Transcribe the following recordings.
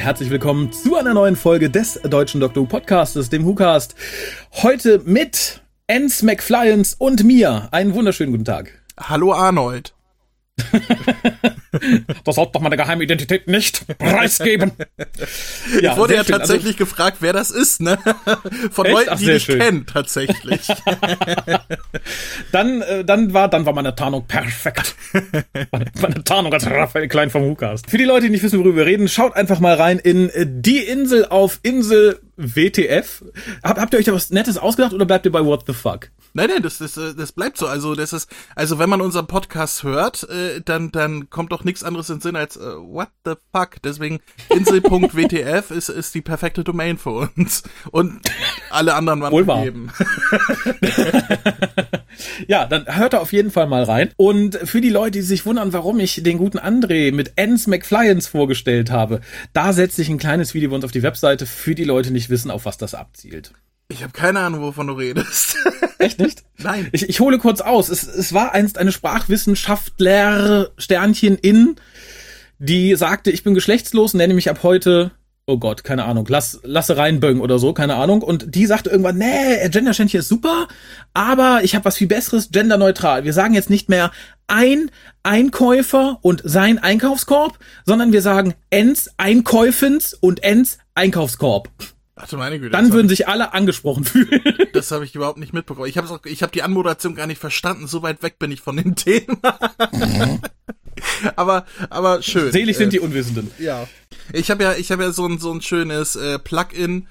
Herzlich willkommen zu einer neuen Folge des Deutschen Doktor Podcastes, dem WhoCast. Heute mit Ens McFlyens und mir. Einen wunderschönen guten Tag. Hallo Arnold. das sollte doch meine geheime Identität nicht preisgeben. Ja, ich wurde ja schön. Also tatsächlich also, gefragt, wer das ist, ne? Von echt? Leuten, die ich kennen, tatsächlich. dann, äh, dann war, dann war meine Tarnung perfekt. Meine, meine Tarnung als Raphael Klein vom Hucast. Für die Leute, die nicht wissen, worüber wir reden, schaut einfach mal rein in äh, die Insel auf Insel WTF. Hab, habt ihr euch da was Nettes ausgedacht oder bleibt ihr bei What the Fuck? Nein, nein, das, das, das bleibt so. Also das ist, also wenn man unseren Podcast hört, äh, dann, dann kommt doch nichts anderes in den Sinn als äh, What the fuck. Deswegen insel.wtf ist, ist die perfekte Domain für uns. Und alle anderen waren gegeben. ja, dann hört da auf jeden Fall mal rein. Und für die Leute, die sich wundern, warum ich den guten André mit Ens McFlyens vorgestellt habe, da setze ich ein kleines Video bei uns auf die Webseite für die Leute, die nicht wissen, auf was das abzielt. Ich habe keine Ahnung, wovon du redest. Echt nicht? Nein. Ich, ich hole kurz aus. Es, es war einst eine Sprachwissenschaftler Sternchen in, die sagte, ich bin geschlechtslos, nenne mich ab heute oh Gott, keine Ahnung, lass, lasse reinböng oder so, keine Ahnung. Und die sagte irgendwann, nee, Gender-Sternchen ist super, aber ich habe was viel Besseres, genderneutral. Wir sagen jetzt nicht mehr ein Einkäufer und sein Einkaufskorb, sondern wir sagen ens Einkäufens und ens Einkaufskorb. Ach, meine Güte. Dann würden sich alle angesprochen fühlen. Das habe ich überhaupt nicht mitbekommen. Ich habe ich hab die Anmoderation gar nicht verstanden. So weit weg bin ich von dem Thema. Mhm. aber aber schön. Selig sind äh, die Unwissenden. Ja. Ich habe ja ich habe ja so ein so ein schönes äh, Plugin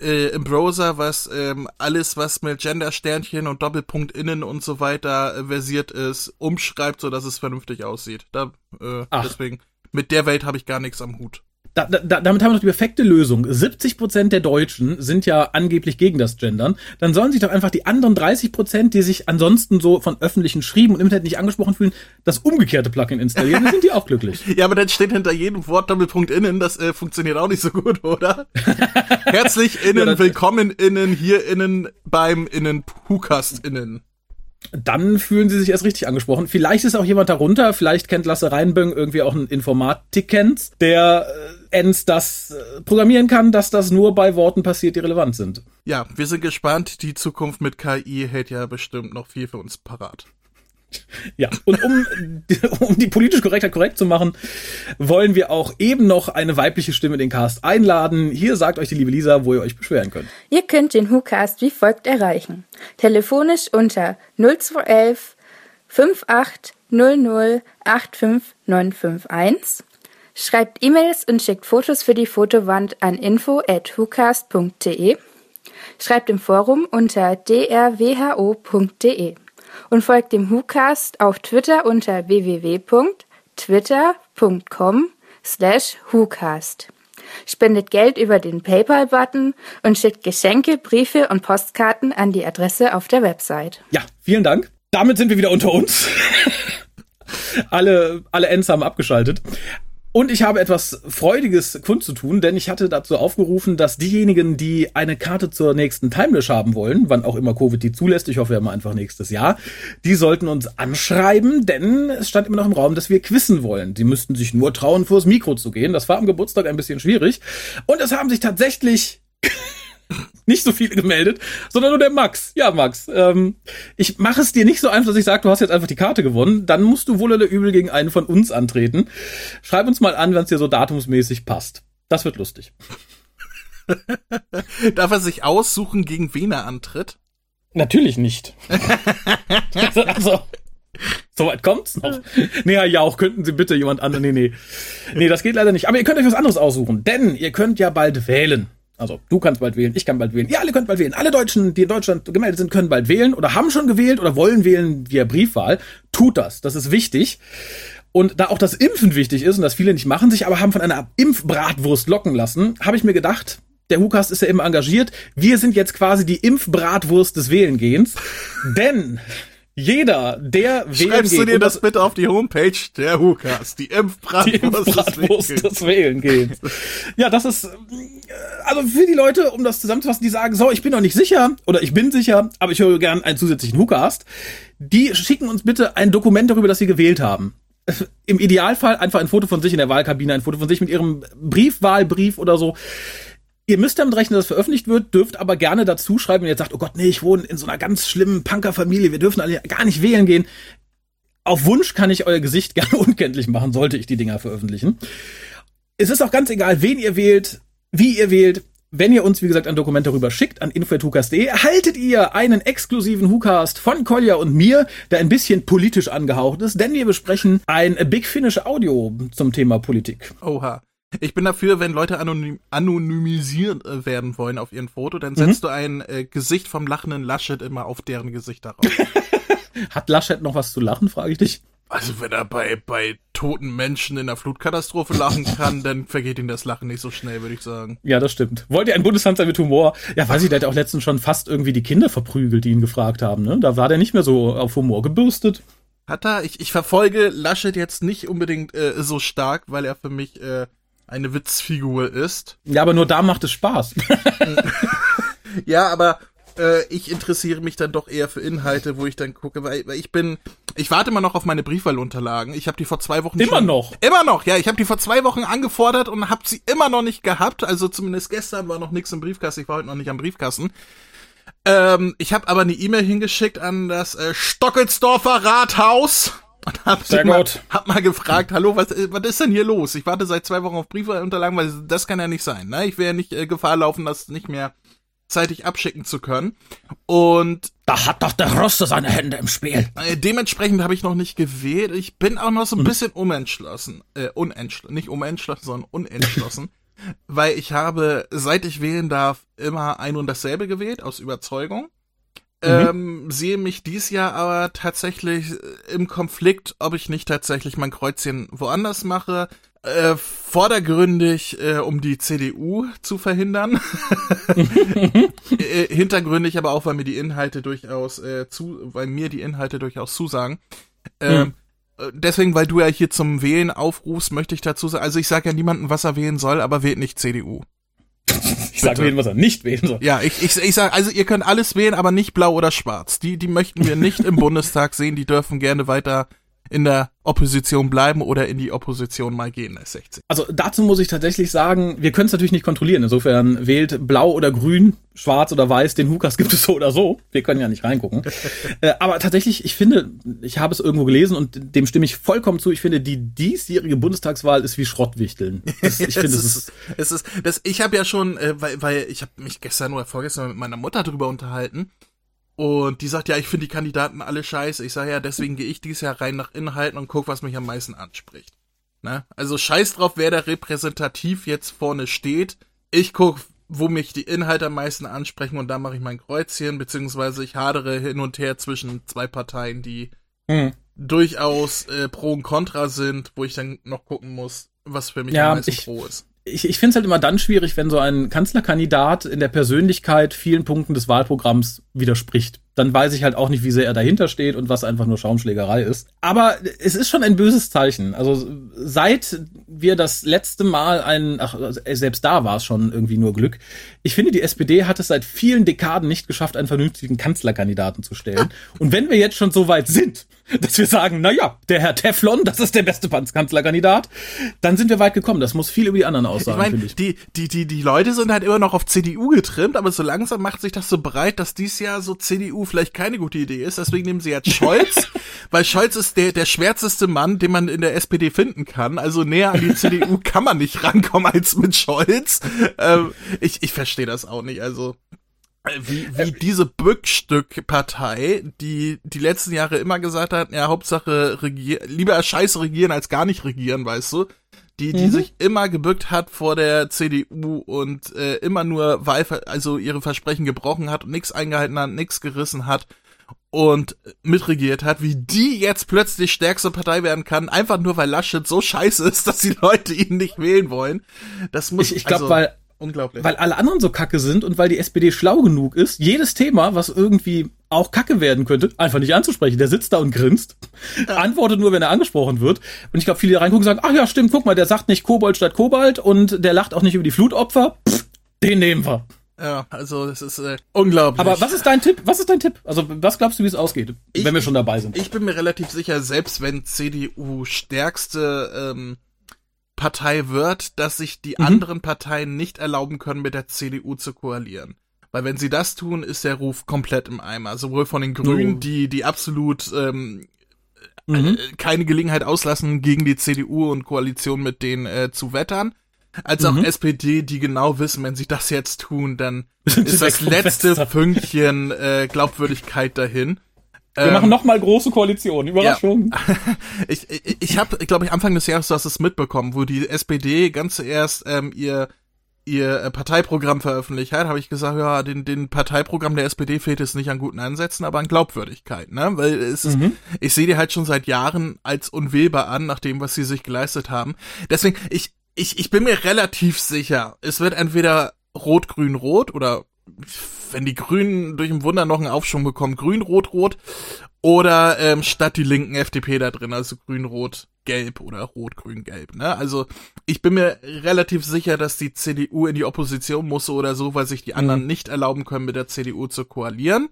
äh, im Browser, was ähm, alles was mit Gender Sternchen und Doppelpunkt innen und so weiter äh, versiert ist, umschreibt, so dass es vernünftig aussieht. Da äh, deswegen mit der Welt habe ich gar nichts am Hut da, da, damit haben wir doch die perfekte Lösung. 70 Prozent der Deutschen sind ja angeblich gegen das Gendern. Dann sollen sich doch einfach die anderen 30 Prozent, die sich ansonsten so von öffentlichen Schrieben und Internet nicht angesprochen fühlen, das umgekehrte Plugin installieren. Dann sind die auch glücklich. ja, aber dann steht hinter jedem Wort Doppelpunkt innen. Das äh, funktioniert auch nicht so gut, oder? Herzlich innen, ja, willkommen innen, hier innen, beim innen, Pukast innen dann fühlen sie sich erst richtig angesprochen. Vielleicht ist auch jemand darunter, vielleicht kennt Lasse Reinböng irgendwie auch einen Informatikens, der äh, Ens das äh, programmieren kann, dass das nur bei Worten passiert, die relevant sind. Ja, wir sind gespannt. Die Zukunft mit KI hält ja bestimmt noch viel für uns parat. Ja, und um, um die politische Korrektheit korrekt zu machen, wollen wir auch eben noch eine weibliche Stimme in den Cast einladen. Hier sagt euch die liebe Lisa, wo ihr euch beschweren könnt. Ihr könnt den WhoCast wie folgt erreichen. Telefonisch unter 0211 5800 85951. Schreibt E-Mails und schickt Fotos für die Fotowand an info at. Schreibt im Forum unter drwho.de und folgt dem WhoCast auf Twitter unter www.twitter.com slash WhoCast. Spendet Geld über den PayPal-Button und schickt Geschenke, Briefe und Postkarten an die Adresse auf der Website. Ja, vielen Dank. Damit sind wir wieder unter uns. alle, alle Ends haben abgeschaltet. Und ich habe etwas Freudiges kundzutun, denn ich hatte dazu aufgerufen, dass diejenigen, die eine Karte zur nächsten Timelash haben wollen, wann auch immer Covid die zulässt, ich hoffe ja mal einfach nächstes Jahr, die sollten uns anschreiben, denn es stand immer noch im Raum, dass wir quissen wollen. Sie müssten sich nur trauen, vors Mikro zu gehen. Das war am Geburtstag ein bisschen schwierig. Und es haben sich tatsächlich nicht so viele gemeldet, sondern nur der Max. Ja, Max, ähm, ich mache es dir nicht so einfach, dass ich sage, du hast jetzt einfach die Karte gewonnen. Dann musst du wohl oder übel gegen einen von uns antreten. Schreib uns mal an, wenn es dir so datumsmäßig passt. Das wird lustig. Darf er sich aussuchen, gegen wen er antritt? Natürlich nicht. also, Soweit kommt's noch. Nee, ja, auch könnten Sie bitte jemand anderen. Nee, nee. Nee, das geht leider nicht. Aber ihr könnt euch was anderes aussuchen, denn ihr könnt ja bald wählen. Also du kannst bald wählen, ich kann bald wählen. Ihr alle könnt bald wählen. Alle Deutschen, die in Deutschland gemeldet sind, können bald wählen oder haben schon gewählt oder wollen wählen via Briefwahl. Tut das. Das ist wichtig. Und da auch das Impfen wichtig ist und das viele nicht machen, sich aber haben von einer Impfbratwurst locken lassen, habe ich mir gedacht, der Hukas ist ja immer engagiert. Wir sind jetzt quasi die Impfbratwurst des Wählengehens. Denn jeder, der wählen Schreibst geht, du dir das bitte auf die Homepage der Hukas, die Impfbratwurst, die Impfbratwurst des, des Wählen geht. ja, das ist, äh, also für die Leute, um das zusammenzufassen, die sagen, so, ich bin noch nicht sicher oder ich bin sicher, aber ich höre gern einen zusätzlichen Hukast, die schicken uns bitte ein Dokument darüber, dass sie gewählt haben. Im Idealfall einfach ein Foto von sich in der Wahlkabine, ein Foto von sich mit ihrem Briefwahlbrief oder so. Ihr müsst damit rechnen, dass es veröffentlicht wird, dürft aber gerne dazu schreiben, wenn ihr jetzt sagt, oh Gott, nee, ich wohne in so einer ganz schlimmen Punkerfamilie, wir dürfen alle gar nicht wählen gehen. Auf Wunsch kann ich euer Gesicht gerne unkenntlich machen, sollte ich die Dinger veröffentlichen. Es ist auch ganz egal, wen ihr wählt, wie ihr wählt. Wenn ihr uns, wie gesagt, ein Dokument darüber schickt an info.hucast.de, erhaltet ihr einen exklusiven Hucast von Kolja und mir, der ein bisschen politisch angehaucht ist, denn wir besprechen ein Big Finish Audio zum Thema Politik. Oha. Ich bin dafür, wenn Leute anonym, anonymisiert äh, werden wollen auf ihrem Foto, dann setzt mhm. du ein äh, Gesicht vom lachenden Laschet immer auf deren Gesichter raus. Hat Laschet noch was zu lachen, frage ich dich? Also wenn er bei, bei toten Menschen in der Flutkatastrophe lachen kann, dann vergeht ihm das Lachen nicht so schnell, würde ich sagen. Ja, das stimmt. Wollt ihr ein Bundesland sein mit Humor? Ja, weiß ich, der hat auch letztens schon fast irgendwie die Kinder verprügelt, die ihn gefragt haben. Ne? Da war der nicht mehr so auf Humor gebürstet. Hat er? Ich, ich verfolge Laschet jetzt nicht unbedingt äh, so stark, weil er für mich äh, eine Witzfigur ist. Ja, aber nur da macht es Spaß. ja, aber äh, ich interessiere mich dann doch eher für Inhalte, wo ich dann gucke, weil, weil ich bin, ich warte immer noch auf meine Briefwahlunterlagen. Ich habe die vor zwei Wochen immer schon, noch, immer noch, ja, ich habe die vor zwei Wochen angefordert und habe sie immer noch nicht gehabt. Also zumindest gestern war noch nichts im Briefkasten. Ich war heute noch nicht am Briefkasten. Ähm, ich habe aber eine E-Mail hingeschickt an das äh, Stockelsdorfer Rathaus und hab, Sehr mal, hab mal gefragt, hallo, was, was ist denn hier los? Ich warte seit zwei Wochen auf Briefwahlunterlagen, weil das kann ja nicht sein. Ne? Ich will ja nicht äh, Gefahr laufen, das nicht mehr zeitig abschicken zu können. Und da hat doch der Roste seine Hände im Spiel. Äh, dementsprechend habe ich noch nicht gewählt. Ich bin auch noch so ein mhm. bisschen unentschlossen. Äh, unentschlossen. Nicht unentschlossen, sondern unentschlossen. weil ich habe, seit ich wählen darf, immer ein und dasselbe gewählt, aus Überzeugung. Mhm. Ähm, sehe mich dies Jahr aber tatsächlich im Konflikt, ob ich nicht tatsächlich mein Kreuzchen woanders mache. Äh, vordergründig, äh, um die CDU zu verhindern. äh, hintergründig aber auch, weil mir die Inhalte durchaus äh, zu, weil mir die Inhalte durchaus zusagen. Ähm, hm. Deswegen, weil du ja hier zum Wählen aufrufst, möchte ich dazu sagen, also ich sage ja niemanden, was er wählen soll, aber wählt nicht CDU. Ich sage wählen, was er nicht wählen soll. Ja, ich, ich, ich sage, also ihr könnt alles wählen, aber nicht blau oder schwarz. Die, die möchten wir nicht im Bundestag sehen, die dürfen gerne weiter in der Opposition bleiben oder in die Opposition mal gehen als 16. Also dazu muss ich tatsächlich sagen, wir können es natürlich nicht kontrollieren. Insofern wählt blau oder grün, schwarz oder weiß, den Hukas gibt es so oder so. Wir können ja nicht reingucken. äh, aber tatsächlich, ich finde, ich habe es irgendwo gelesen und dem stimme ich vollkommen zu. Ich finde, die diesjährige Bundestagswahl ist wie Schrottwichteln. Das, ich finde, es ist, es ist, das, ich habe ja schon, äh, weil, weil ich habe mich gestern oder vorgestern mit meiner Mutter darüber unterhalten und die sagt, ja, ich finde die Kandidaten alle scheiße. Ich sage, ja, deswegen gehe ich dieses Jahr rein nach Inhalten und guck, was mich am meisten anspricht. Ne? Also scheiß drauf, wer da repräsentativ jetzt vorne steht. Ich guck, wo mich die Inhalte am meisten ansprechen und da mache ich mein Kreuzchen, beziehungsweise ich hadere hin und her zwischen zwei Parteien, die hm. durchaus äh, pro und contra sind, wo ich dann noch gucken muss, was für mich ja, am meisten ich, pro ist ich, ich finde es halt immer dann schwierig, wenn so ein Kanzlerkandidat in der Persönlichkeit vielen Punkten des Wahlprogramms widerspricht. Dann weiß ich halt auch nicht, wie sehr er dahinter steht und was einfach nur Schaumschlägerei ist. Aber es ist schon ein böses Zeichen. Also seit wir das letzte Mal ein, ach, selbst da war es schon irgendwie nur Glück. Ich finde, die SPD hat es seit vielen Dekaden nicht geschafft, einen vernünftigen Kanzlerkandidaten zu stellen. Und wenn wir jetzt schon so weit sind, dass wir sagen, na ja, der Herr Teflon, das ist der beste Kanzlerkandidat, dann sind wir weit gekommen. Das muss viel über die anderen aussagen, ich mein, ich. Die, die, die, die Leute sind halt immer noch auf CDU getrimmt, aber so langsam macht sich das so breit, dass dies Jahr so CDU vielleicht keine gute Idee ist. Deswegen nehmen sie jetzt Scholz, weil Scholz ist der, der schwärzeste Mann, den man in der SPD finden kann. Also näher an die CDU kann man nicht rankommen als mit Scholz. Ähm, ich, ich verstehe das auch nicht. Also wie, wie diese Bückstück-Partei, die die letzten Jahre immer gesagt hat, ja, Hauptsache regier lieber scheiße regieren als gar nicht regieren, weißt du? Die, die mhm. sich immer gebückt hat vor der CDU und äh, immer nur Wahlver also ihre Versprechen gebrochen hat und nichts eingehalten hat, nichts gerissen hat und mitregiert hat, wie die jetzt plötzlich stärkste Partei werden kann, einfach nur weil Laschet so scheiße ist, dass die Leute ihn nicht wählen wollen. Das muss ich, ich glaube, also, weil Unglaublich. Weil alle anderen so kacke sind und weil die SPD schlau genug ist, jedes Thema, was irgendwie auch kacke werden könnte, einfach nicht anzusprechen. Der sitzt da und grinst, ja. antwortet nur, wenn er angesprochen wird. Und ich glaube, viele reingucken und sagen, ach ja, stimmt, guck mal, der sagt nicht Kobold statt Kobalt und der lacht auch nicht über die Flutopfer. Pff, den nehmen wir. Ja, also das ist äh, unglaublich. Aber was ist dein Tipp? Was ist dein Tipp? Also was glaubst du, wie es ausgeht, Ich- wenn wir schon dabei sind? Ich bin mir relativ sicher, selbst wenn CDU stärkste ähm, Partei wird, dass sich die Mhm. anderen Parteien nicht erlauben können, mit der CDU zu koalieren. Weil wenn sie das tun, ist der Ruf komplett im Eimer. Sowohl von den Grünen, die, die absolut ähm, Mhm. äh, keine Gelegenheit auslassen, gegen die CDU und Koalition mit denen äh, zu wettern, als auch Mhm. SPD, die genau wissen, wenn sie das jetzt tun, dann ist das letzte Fenster. Fünkchen äh, Glaubwürdigkeit dahin. Wir Ähm, machen nochmal große Koalition. Überraschung. ich ich, ich habe, glaube ich, Anfang des Jahres, du hast es mitbekommen, wo die SPD ganz zuerst ähm, ihr ihr äh, Parteiprogramm veröffentlicht hat, habe ich gesagt, ja, den, den Parteiprogramm der SPD fehlt es nicht an guten Ansätzen, aber an Glaubwürdigkeit, ne? Weil es ist, Mhm. ich sehe die halt schon seit Jahren als unwählbar an, nach dem, was sie sich geleistet haben. Deswegen, ich, ich, ich bin mir relativ sicher, es wird entweder Rot-Grün-Rot oder wenn die Grünen durch ein Wunder noch einen Aufschwung bekommen, Grün-Rot-Rot oder ähm, statt die linken FDP da drin, also Grün-Rot-Gelb oder Rot-Grün-Gelb. Ne? Also ich bin mir relativ sicher, dass die CDU in die Opposition muss oder so, weil sich die anderen nicht erlauben können, mit der CDU zu koalieren.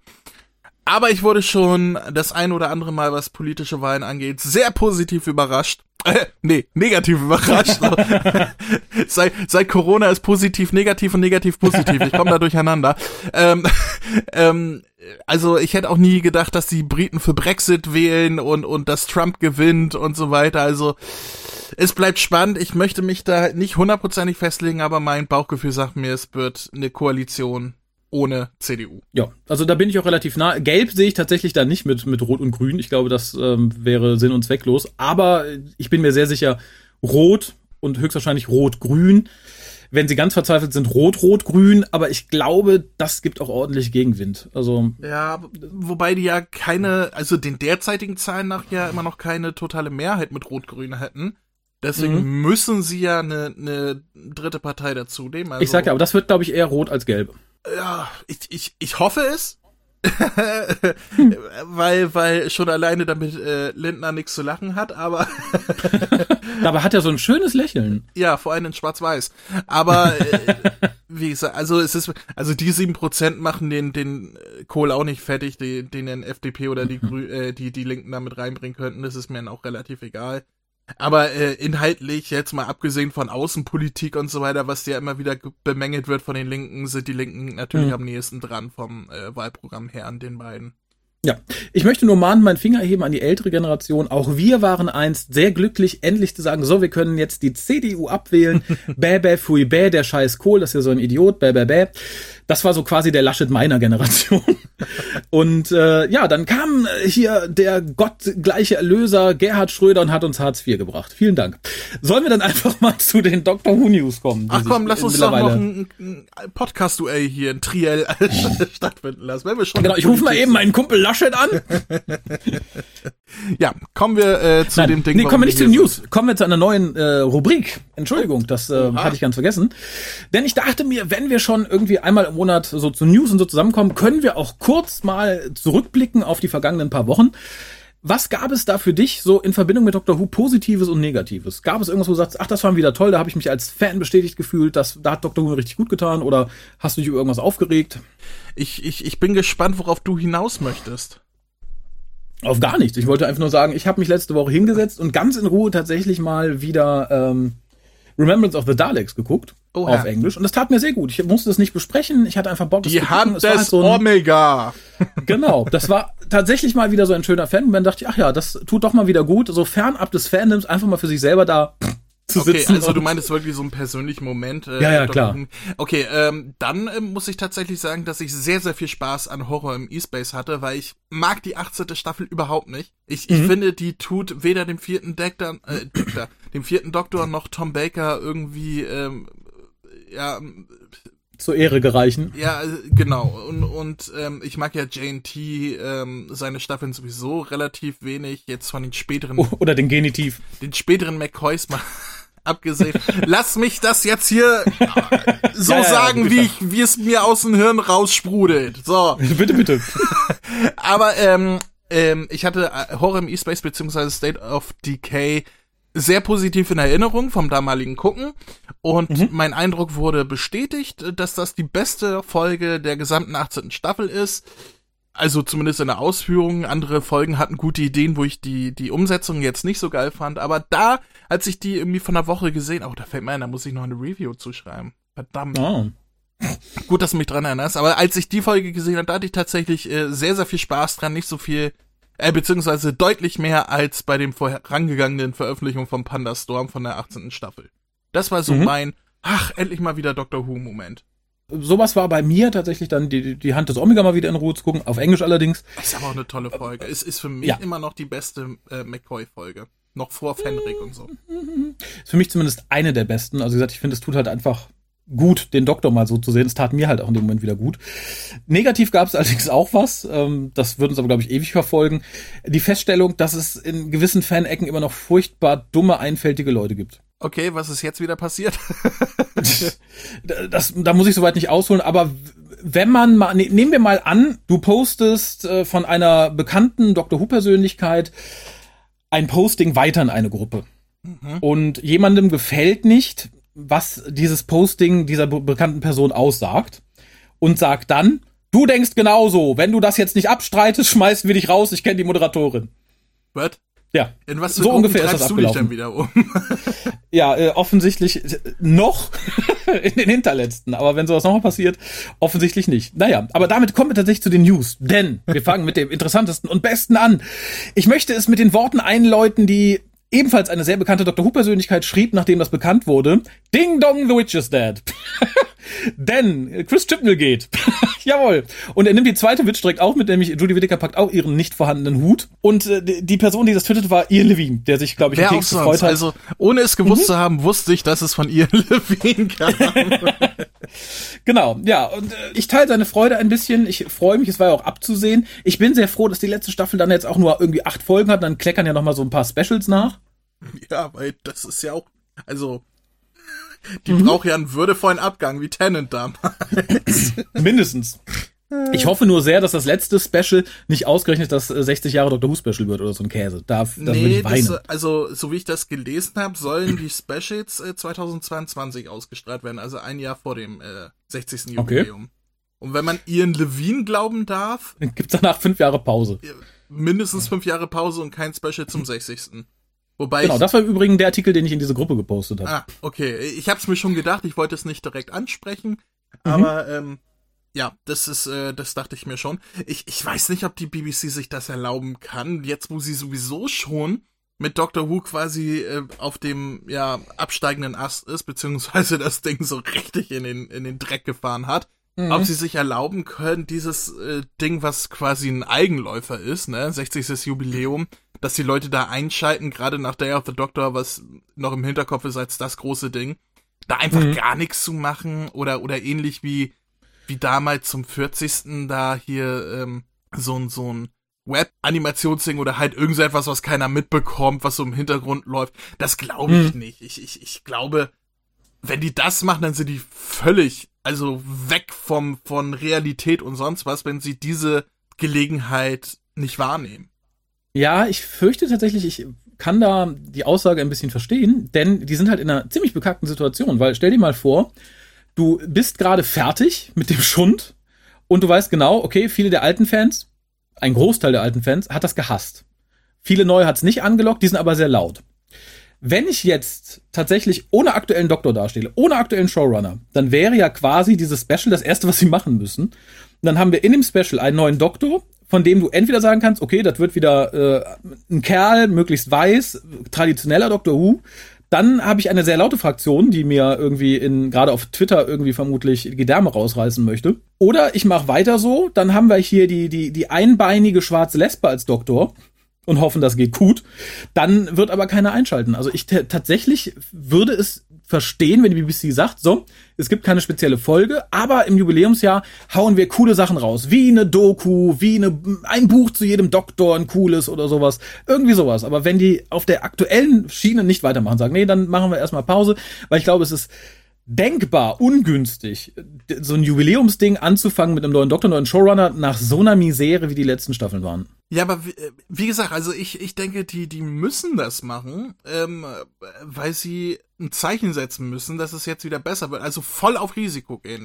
Aber ich wurde schon das ein oder andere Mal, was politische Wahlen angeht, sehr positiv überrascht. Äh, nee, negativ überrascht. seit, seit Corona ist positiv negativ und negativ positiv. Ich komme da durcheinander. Ähm, ähm, also ich hätte auch nie gedacht, dass die Briten für Brexit wählen und, und dass Trump gewinnt und so weiter. Also es bleibt spannend. Ich möchte mich da nicht hundertprozentig festlegen, aber mein Bauchgefühl sagt mir, es wird eine Koalition ohne CDU. Ja, also da bin ich auch relativ nah. Gelb sehe ich tatsächlich da nicht mit, mit Rot und Grün. Ich glaube, das ähm, wäre sinn- und zwecklos. Aber ich bin mir sehr sicher, Rot und höchstwahrscheinlich Rot-Grün. Wenn sie ganz verzweifelt sind, Rot-Rot-Grün. Aber ich glaube, das gibt auch ordentlich Gegenwind. Also, Ja, wobei die ja keine, also den derzeitigen Zahlen nach ja immer noch keine totale Mehrheit mit Rot-Grün hätten. Deswegen müssen sie ja eine, eine dritte Partei dazu nehmen. Also, ich sag ja, aber das wird, glaube ich, eher Rot als Gelb. Ja, ich, ich, ich hoffe es. weil, weil schon alleine damit äh, Lindner nichts zu lachen hat, aber Dabei hat er so ein schönes Lächeln. ja, vor allem in Schwarz-Weiß. Aber äh, wie gesagt, also es ist, also die sieben Prozent machen den den äh, Kohl auch nicht fertig, den den FDP oder die Grü äh, die die Linken damit reinbringen könnten. Das ist mir dann auch relativ egal. Aber äh, inhaltlich, jetzt mal abgesehen von Außenpolitik und so weiter, was ja immer wieder ge- bemängelt wird von den Linken, sind die Linken natürlich Mhm. am nächsten dran vom äh, Wahlprogramm her an den beiden. Ja, ich möchte nur mahnend meinen Finger heben an die ältere Generation. Auch wir waren einst sehr glücklich, endlich zu sagen, so, wir können jetzt die CDU abwählen. bäh, bäh, fui, bäh, der scheiß Kohl, das ist ja so ein Idiot, bäh, bäh, bäh. Das war so quasi der Laschet meiner Generation. Und äh, ja, dann kam äh, hier der gottgleiche Erlöser Gerhard Schröder und hat uns Hartz IV gebracht. Vielen Dank. Sollen wir dann einfach mal zu den Dr. Who News kommen? Ach komm, lass uns doch noch ein, ein Podcast-Duell hier, ein Triell stattfinden lassen. Wenn wir schon Genau, ich rufe mal eben meinen Kumpel Laschet an. Ja, kommen wir äh, zu Nein, dem Ding. nee, kommen wir nicht zu den. News. Kommen wir zu einer neuen äh, Rubrik. Entschuldigung, das äh, hatte ich ganz vergessen. Denn ich dachte mir, wenn wir schon irgendwie einmal Monat so zu News und so zusammenkommen, können wir auch kurz mal zurückblicken auf die vergangenen paar Wochen. Was gab es da für dich so in Verbindung mit Doctor Who Positives und Negatives? Gab es irgendwas, wo du sagst, ach, das war wieder toll, da habe ich mich als Fan bestätigt gefühlt, das, da hat Doctor Who richtig gut getan oder hast du dich über irgendwas aufgeregt? Ich, ich, ich bin gespannt, worauf du hinaus möchtest. Auf gar nichts. Ich wollte einfach nur sagen, ich habe mich letzte Woche hingesetzt und ganz in Ruhe tatsächlich mal wieder ähm, Remembrance of the Daleks geguckt. Oha. Auf Englisch. Und das tat mir sehr gut. Ich musste es nicht besprechen. Ich hatte einfach Bock, das Die. Hand Es war halt des so ein, Omega. Genau. Das war tatsächlich mal wieder so ein schöner Fan. Und dann dachte ich, ach ja, das tut doch mal wieder gut. So fernab des Fandoms einfach mal für sich selber da zu Okay, sitzen. also du meinst wirklich so einen persönlichen Moment. Äh, Ja, ja, klar. Okay, ähm, dann ähm, muss ich tatsächlich sagen, dass ich sehr, sehr viel Spaß an Horror im E-Space hatte, weil ich mag die 18. Staffel überhaupt nicht. Ich, ich Mhm. finde, die tut weder dem vierten Doktor, äh, Doktor, dem vierten Doktor noch Tom Baker irgendwie, ähm, ja, zur Ehre gereichen. Ja, genau. Und, und ähm, ich mag ja JT, ähm, seine Staffeln sowieso relativ wenig. Jetzt von den späteren, O- Oder den Genitiv. den späteren McCoys mal abgesehen. Lass mich das jetzt hier so Ja, ja, ja, sagen, gut wie ich, wie es mir aus dem Hirn raussprudelt. So. bitte, bitte. Aber ähm, ähm, ich hatte äh, Horror im E-Space beziehungsweise State of Decay sehr positiv in Erinnerung vom damaligen Gucken und Mhm. mein Eindruck wurde bestätigt, dass das die beste Folge der gesamten 18. Staffel ist. Also zumindest in der Ausführung. Andere Folgen hatten gute Ideen, wo ich die, die Umsetzung jetzt nicht so geil fand. Aber da, als ich die irgendwie von der Woche gesehen, oh, da fällt mir ein, da muss ich noch eine Review zuschreiben. Verdammt. Ah. Gut, dass du mich dran erinnerst. Aber als ich die Folge gesehen habe, da hatte ich tatsächlich äh, sehr, sehr viel Spaß dran. Nicht so viel, äh, beziehungsweise deutlich mehr als bei dem vorangegangenen Veröffentlichung von Panda Storm von der 18. Staffel. Das war so Mhm. mein, ach, endlich mal wieder Doctor Who-Moment. Sowas war bei mir tatsächlich dann die, die Hand des Omega mal wieder in Ruhe zu gucken, auf Englisch allerdings. Ist aber auch eine tolle Folge. Es ist für mich Ja. immer noch die beste äh, McCoy-Folge. Noch vor Fenric und so. Ist für mich zumindest eine der besten. Also wie gesagt, ich finde, es tut halt einfach gut, den Doktor mal so zu sehen. Es tat mir halt auch in dem Moment wieder gut. Negativ gab es allerdings auch was. Ähm, das wird uns aber, glaube ich, ewig verfolgen. Die Feststellung, dass es in gewissen Fanecken immer noch furchtbar dumme, einfältige Leute gibt. Okay, was ist jetzt wieder passiert? das, da muss ich soweit nicht ausholen, aber wenn man mal, ne, nehmen wir mal an, du postest äh, von einer bekannten Dr. Who-Persönlichkeit ein Posting weiter in eine Gruppe. Und jemandem gefällt nicht, was dieses Posting dieser be bekannten Person aussagt. Und sagt dann, du denkst genauso, wenn du das jetzt nicht abstreitest, schmeißen wir dich raus, ich kenne die Moderatorin. What? Ja. In was für So ungefähr ist das treibst du dich abgelaufen. dann wieder um? Ja, äh, offensichtlich äh, noch in den hinterletzten. Aber wenn sowas nochmal passiert, offensichtlich nicht. Naja, aber damit kommen wir tatsächlich zu den News. Denn wir fangen mit dem interessantesten und besten an. Ich möchte es mit den Worten einläuten, die ebenfalls eine sehr bekannte Dr. Who-Persönlichkeit schrieb, nachdem das bekannt wurde. Ding dong, the witch is dead. Denn Chris Chibnall geht. Jawohl. Und er nimmt die zweite Witch direkt auf mit, nämlich Judy Whittaker packt auch ihren nicht vorhandenen Hut. Und äh, die Person, die das twittert, war Ian Levine, der sich, glaube ich, Wer auch sonst. gefreut hat. Also, ohne es gewusst Mhm. zu haben, wusste ich, dass es von ihr Levine kam. Genau, ja, und äh, ich teile seine Freude ein bisschen. Ich freue mich, es war ja auch abzusehen. Ich bin sehr froh, dass die letzte Staffel dann jetzt auch nur irgendwie acht Folgen hat. Dann kleckern ja noch mal so ein paar Specials nach. ja, weil das ist ja auch, also, die Mhm. braucht ja einen würdevollen Abgang, wie Tennant damals. Mindestens. Ich hoffe nur sehr, dass das letzte Special nicht ausgerechnet das äh, 60 Jahre Dr. Who Special wird oder so ein Käse. Da, da nee, ich weinen. das, also, so wie ich das gelesen habe, sollen die Specials äh, 2022 ausgestrahlt werden, also ein Jahr vor dem äh, 60. Okay. Jubiläum. Und wenn man Ian Levine glauben darf, Dann gibt's danach fünf Jahre Pause. mindestens fünf Jahre Pause und kein Special zum 60. Wobei Genau, das war im Übrigen der Artikel, den ich in diese Gruppe gepostet habe. Ah, okay. Ich hab's mir schon gedacht, ich wollte es nicht direkt ansprechen, Mhm. aber ähm, ja, das ist, äh, das dachte ich mir schon. Ich, ich weiß nicht, ob die BBC sich das erlauben kann, jetzt wo sie sowieso schon mit Doctor Who quasi äh, auf dem ja absteigenden Ast ist, beziehungsweise das Ding so richtig in den in den Dreck gefahren hat. Mhm. Ob sie sich erlauben können, dieses äh, Ding, was quasi ein Eigenläufer ist, ne, 60. Jubiläum, dass die Leute da einschalten, gerade nach Day of the Doctor, was noch im Hinterkopf ist als das große Ding, da einfach Mhm. gar nichts zu machen oder oder ähnlich wie wie damals zum 40. da hier ähm, so ein so ein Web-Animationsding oder halt irgend so etwas, was keiner mitbekommt, was so im Hintergrund läuft. Das glaube ich Mhm. nicht. Ich, ich, ich glaube, wenn die das machen, dann sind die völlig, also weg vom, von Realität und sonst was, wenn sie diese Gelegenheit nicht wahrnehmen. Ja, ich fürchte tatsächlich, ich kann da die Aussage ein bisschen verstehen, denn die sind halt in einer ziemlich bekackten Situation, weil stell dir mal vor, du bist gerade fertig mit dem Schund und du weißt genau, okay, viele der alten Fans, ein Großteil der alten Fans, hat das gehasst. Viele neue hat's nicht angelockt, die sind aber sehr laut. Wenn ich jetzt tatsächlich ohne aktuellen Doktor dastehe, ohne aktuellen Showrunner, dann wäre ja quasi dieses Special das erste, was sie machen müssen. Und dann haben wir in dem Special einen neuen Doktor, von dem du entweder sagen kannst, okay, das wird wieder äh, ein Kerl, möglichst weiß, traditioneller Doctor Who. Dann habe ich eine sehr laute Fraktion, die mir irgendwie in gerade auf Twitter irgendwie vermutlich Gedärme rausreißen möchte. Oder ich mache weiter so, dann haben wir hier die die die einbeinige schwarze Lesbe als Doktor und hoffen, das geht gut. Dann wird aber keiner einschalten. Also ich tatsächlich würde es verstehen, wenn die BBC sagt, so, es gibt keine spezielle Folge, aber im Jubiläumsjahr hauen wir coole Sachen raus, wie eine Doku, wie eine, ein Buch zu jedem Doktor, ein cooles oder sowas, irgendwie sowas. Aber wenn die auf der aktuellen Schiene nicht weitermachen, sagen, nee, dann machen wir erstmal Pause, weil ich glaube, es ist denkbar ungünstig, so ein Jubiläumsding anzufangen mit einem neuen Doktor, neuen Showrunner nach so einer Misere, wie die letzten Staffeln waren. Ja, aber wie, äh, wie gesagt, also ich, ich denke, die, die müssen das machen, ähm, weil sie ein Zeichen setzen müssen, dass es jetzt wieder besser wird. Also voll auf Risiko gehen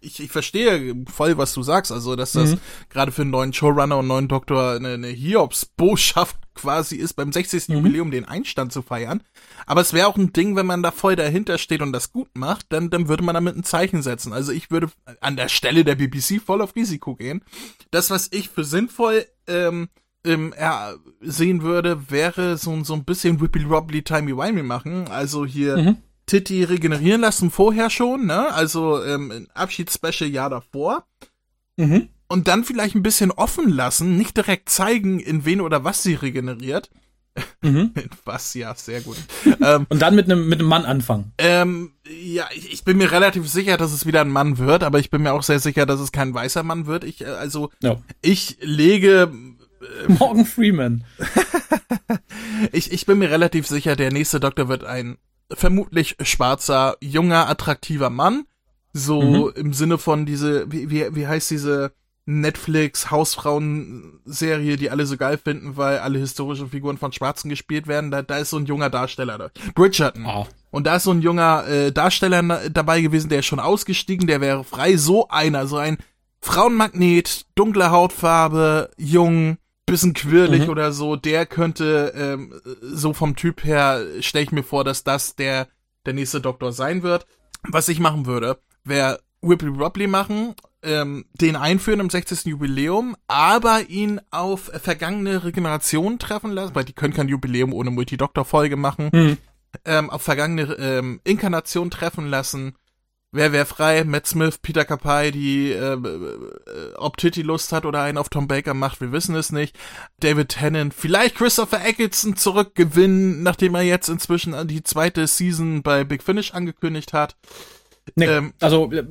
ich, ich verstehe voll, was du sagst, also dass das mhm. gerade für einen neuen Showrunner und neuen Doktor eine, eine Hiobs-Botschaft quasi ist, beim 60. Mhm. Jubiläum den Einstand zu feiern. Aber es wäre auch ein Ding, wenn man da voll dahinter steht und das gut macht, dann, dann würde man damit ein Zeichen setzen. Also ich würde an der Stelle der BBC voll auf Risiko gehen. Das, was ich für sinnvoll ähm, ähm, ja, sehen würde, wäre so, so ein bisschen Whippy Wobbly Timey Wimey machen. Also hier mhm. Titty regenerieren lassen vorher schon, ne? Also ähm, ein Abschiedsspecial Jahr davor. Mhm. Und dann vielleicht ein bisschen offen lassen, nicht direkt zeigen, in wen oder was sie regeneriert. Mhm. was, ja, sehr gut. ähm, Und dann mit einem mit einem Mann anfangen. Ähm, ja, ich, ich, bin mir relativ sicher, dass es wieder ein Mann wird, aber ich bin mir auch sehr sicher, dass es kein weißer Mann wird. Ich, äh, also, ja. ich lege äh, Morgan Freeman. ich, ich bin mir relativ sicher, der nächste Doktor wird ein vermutlich schwarzer, junger, attraktiver Mann. So mhm. im Sinne von diese, wie, wie, wie heißt diese Netflix Hausfrauen-Serie, die alle so geil finden, weil alle historischen Figuren von Schwarzen gespielt werden. Da, da ist so ein junger Darsteller da. Bridgerton. Oh. Und da ist so ein junger äh, Darsteller dabei gewesen, der ist schon ausgestiegen, der wäre frei. So einer, so ein Frauenmagnet, dunkle Hautfarbe, jung, bisschen quirlig mhm. oder so, der könnte ähm, so vom Typ her stelle ich mir vor, dass das der der nächste Doktor sein wird. Was ich machen würde, wäre Whippy Wobbly machen, ähm, den einführen im 60. Jubiläum, aber ihn auf vergangene Regenerationen treffen lassen, weil die können kein Jubiläum ohne Multi-Doktor-Folge machen, mhm. ähm, auf vergangene ähm, Inkarnationen treffen lassen Wer wäre frei? Matt Smith, Peter Capaldi, äh, äh, ob Titty Lust hat oder einen auf Tom Baker macht, wir wissen es nicht. David Tennant, vielleicht Christopher Eccleston zurückgewinnen, nachdem er jetzt inzwischen die zweite Season bei Big Finish angekündigt hat. Nee, ähm, also äh,